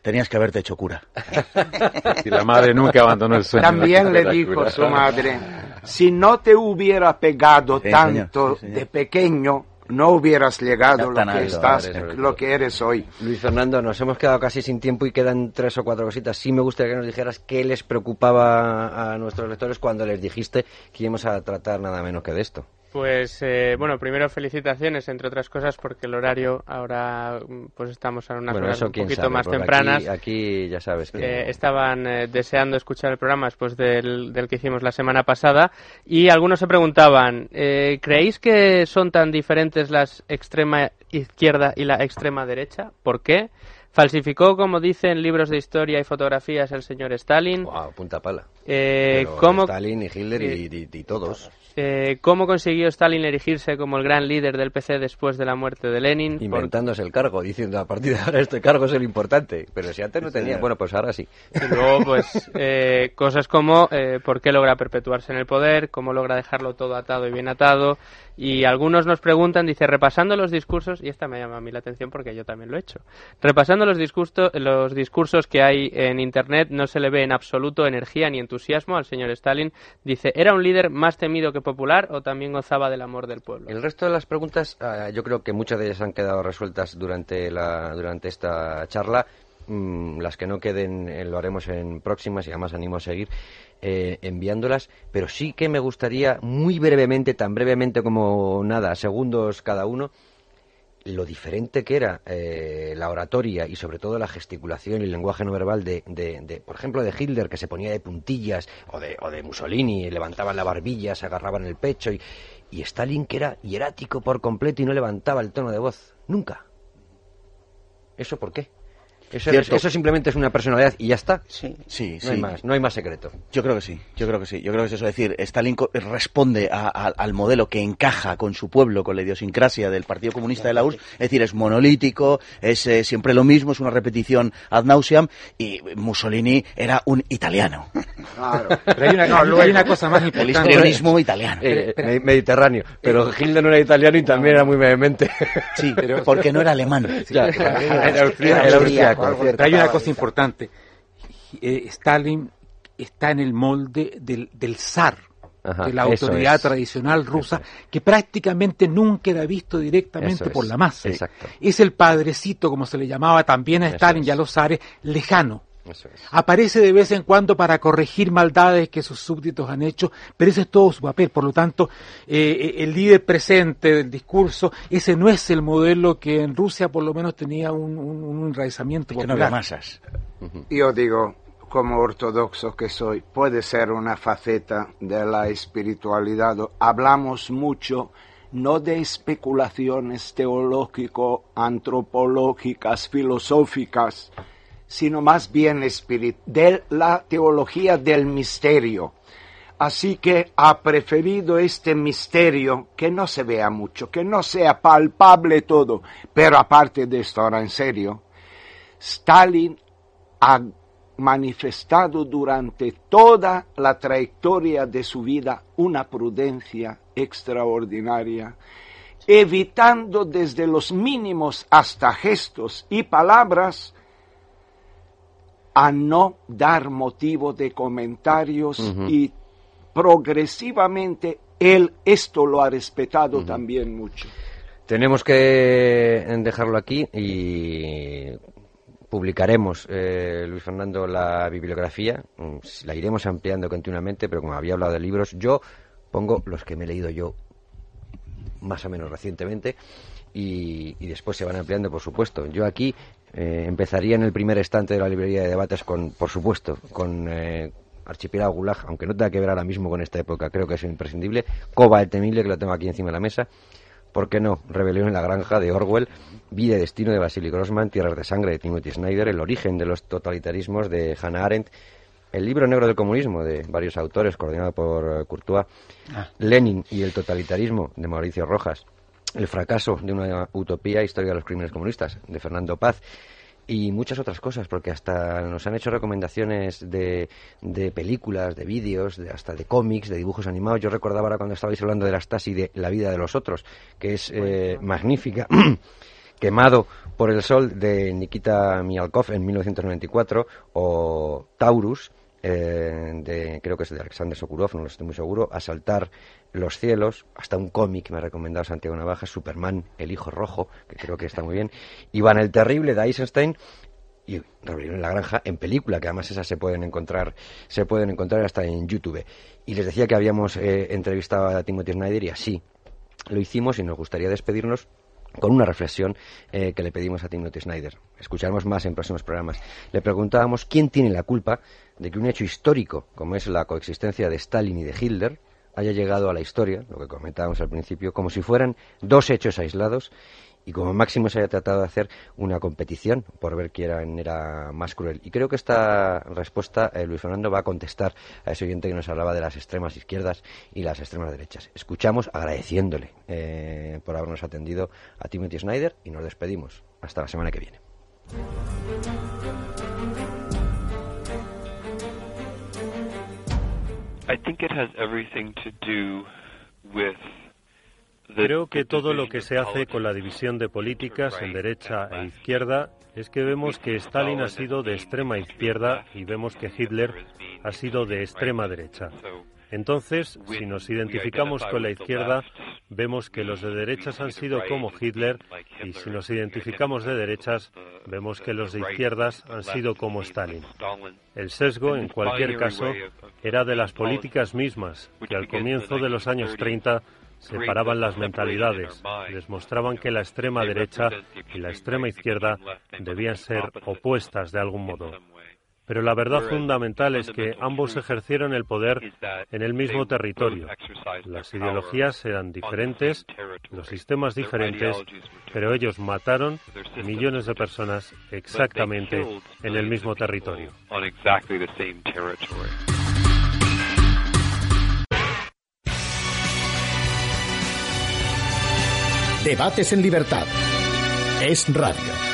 tenías que haberte hecho cura. Y la madre nunca abandonó el sueño. También le dijo su madre, si no te hubiera pegado tanto de pequeño, no hubieras llegado lo que estás, lo que eres hoy. Luis Fernando, nos hemos quedado casi sin tiempo y quedan tres o cuatro cositas. Sí me gustaría que nos dijeras qué les preocupaba a nuestros lectores cuando les dijiste que íbamos a tratar nada menos que de esto. Pues eh, bueno, primero felicitaciones, entre otras cosas, porque el horario ahora pues estamos en unas horas un poquito más tempranas. Aquí, ya sabes que... estaban eh, deseando escuchar el programa después del, del, que hicimos la semana pasada y algunos se preguntaban, eh, ¿creéis que son tan diferentes las extrema izquierda y la extrema derecha? ¿Por qué? Falsificó, como dicen libros de historia y fotografías, el señor Stalin. Wow, punta pala. Eh, Stalin y Hitler y, todos. Eh, ¿Cómo consiguió Stalin erigirse como el gran líder del PC después de la muerte de Lenin? Inventándose el cargo, diciendo a partir de ahora este cargo es el importante. Pero si antes no tenía, bueno, pues ahora sí. Y luego, pues, eh, cosas como eh, por qué logra perpetuarse en el poder, cómo logra dejarlo todo atado y bien atado. Y algunos nos preguntan, dice, repasando los discursos, y esta me llama a mí la atención porque yo también lo he hecho, repasando los discursos, los discursos que hay en Internet, no se le ve en absoluto energía ni entusiasmo al señor Stalin. Dice, ¿era un líder más temido que popular o también gozaba del amor del pueblo? El resto de las preguntas, ah, yo creo que muchas de ellas han quedado resueltas durante, la, durante esta charla. Mm, las que no queden eh, lo haremos en próximas y además animo a seguir eh, enviándolas, pero sí que me gustaría muy brevemente, tan brevemente como nada, segundos cada uno, lo diferente que era eh, la oratoria y sobre todo la gesticulación y el lenguaje no verbal de, por ejemplo, de Hitler, que se ponía de puntillas, o de, o de Mussolini, levantaban la barbilla, se agarraban el pecho, y, y Stalin, que era hierático por completo y no levantaba el tono de voz, nunca. ¿Eso por qué? Eso, simplemente es una personalidad y ya está. Sí, sí, no hay más, no hay más secreto. Yo creo que sí, yo creo que sí. Yo creo que es eso. decir, Stalin responde al modelo que encaja con su pueblo, con la idiosincrasia del Partido Comunista de la URSS. Es decir, es monolítico, es eh, siempre lo mismo, es una repetición ad nauseam. Y Mussolini era un italiano. Claro. Pero hay una, hay una cosa más importante. El histrionismo italiano. Eh, mediterráneo. Pero Hitler no era italiano y también era muy vehemente. Sí, pero porque no era alemán. era, hay una cosa importante. Eh, Stalin está en el molde del, del zar, de la autoridad tradicional rusa, que prácticamente nunca era visto directamente por la masa. Es el padrecito, como se le llamaba también a Stalin y a los zares, lejano. Aparece de vez en cuando para corregir maldades que sus súbditos han hecho, pero ese es todo su papel. Por lo tanto, eh, eh, el líder presente del discurso, ese no es el modelo que en Rusia por lo menos tenía un, un, enraizamiento popular. masas. Yo digo, como ortodoxo que soy, puede ser una faceta de la espiritualidad. Hablamos mucho no de especulaciones teológico, antropológicas, filosóficas, sino más bien de la teología del misterio. Así que ha preferido este misterio que no se vea mucho, que no sea palpable todo. Pero aparte de esto, ahora en serio, Stalin ha manifestado durante toda la trayectoria de su vida una prudencia extraordinaria, evitando desde los mínimos hasta gestos y palabras a no dar motivo de comentarios y progresivamente él esto lo ha respetado también mucho. Tenemos que dejarlo aquí y publicaremos, eh, Luis Fernando, la bibliografía. Mm, la iremos ampliando continuamente, pero como había hablado de libros, yo pongo los que me he leído yo más o menos recientemente y, y después se van ampliando, por supuesto. Yo aquí eh, empezaría en el primer estante de la librería de debates con, por supuesto, con eh, Archipiélago Gulag, aunque no tenga que ver ahora mismo con esta época, creo que es imprescindible. Coba el temible, que lo tengo aquí encima de la mesa. ¿Por qué no? Rebelión en la granja de Orwell, Vida y destino de Vasily Grossman, Tierras de sangre de Timothy Snyder, El origen de los totalitarismos de Hannah Arendt, El libro negro del comunismo de varios autores, coordinado por eh, Courtois, ah. Lenin y el totalitarismo de Mauricio Rojas, el fracaso de una utopía, historia de los crímenes comunistas, de Fernando Paz, y muchas otras cosas, porque hasta nos han hecho recomendaciones de, de películas, de vídeos, de, hasta de cómics, de dibujos animados. Yo recordaba ahora cuando estabais hablando de la Stasi de La vida de los otros, que es eh, magnífica. Quemado por el sol de Nikita Mialkov en 1994 o Taurus eh, de, creo que es de Alexander Sokurov, no lo estoy muy seguro, Asaltar los cielos, hasta un cómic me ha recomendado Santiago Navaja, Superman, el hijo rojo, que creo que está muy bien, Iván el terrible de Eisenstein y Rebelión en la granja en película, que además esas se pueden encontrar, se pueden encontrar hasta en YouTube. Y les decía que habíamos eh, entrevistado a Timothy Snyder y así lo hicimos y nos gustaría despedirnos con una reflexión eh, que le pedimos a Timothy Snyder. Escucharemos más en próximos programas. Le preguntábamos quién tiene la culpa de que un hecho histórico, como es la coexistencia de Stalin y de Hitler, haya llegado a la historia, lo que comentábamos al principio, como si fueran dos hechos aislados y como máximo se haya tratado de hacer una competición por ver quién era más cruel. Y creo que esta respuesta eh, Luis Fernando va a contestar a ese oyente que nos hablaba de las extremas izquierdas y las extremas derechas. Escuchamos agradeciéndole eh, por habernos atendido a Timothy Snyder y nos despedimos. Hasta la semana que viene. Creo que todo lo que se hace con la división de políticas en derecha e izquierda es que vemos que Stalin ha sido de extrema izquierda y vemos que Hitler ha sido de extrema derecha. Entonces, si nos identificamos con la izquierda, vemos que los de derechas han sido como Hitler y si nos identificamos de derechas, vemos que los de izquierdas han sido como Stalin. El sesgo, en cualquier caso, era de las políticas mismas, que al comienzo de los años 30 separaban las mentalidades, les mostraban que la extrema derecha y la extrema izquierda debían ser opuestas de algún modo. Pero la verdad fundamental es que ambos ejercieron el poder en el mismo territorio. Las ideologías eran diferentes, los sistemas diferentes, pero ellos mataron millones de personas exactamente en el mismo territorio. Debates en libertad. Es radio.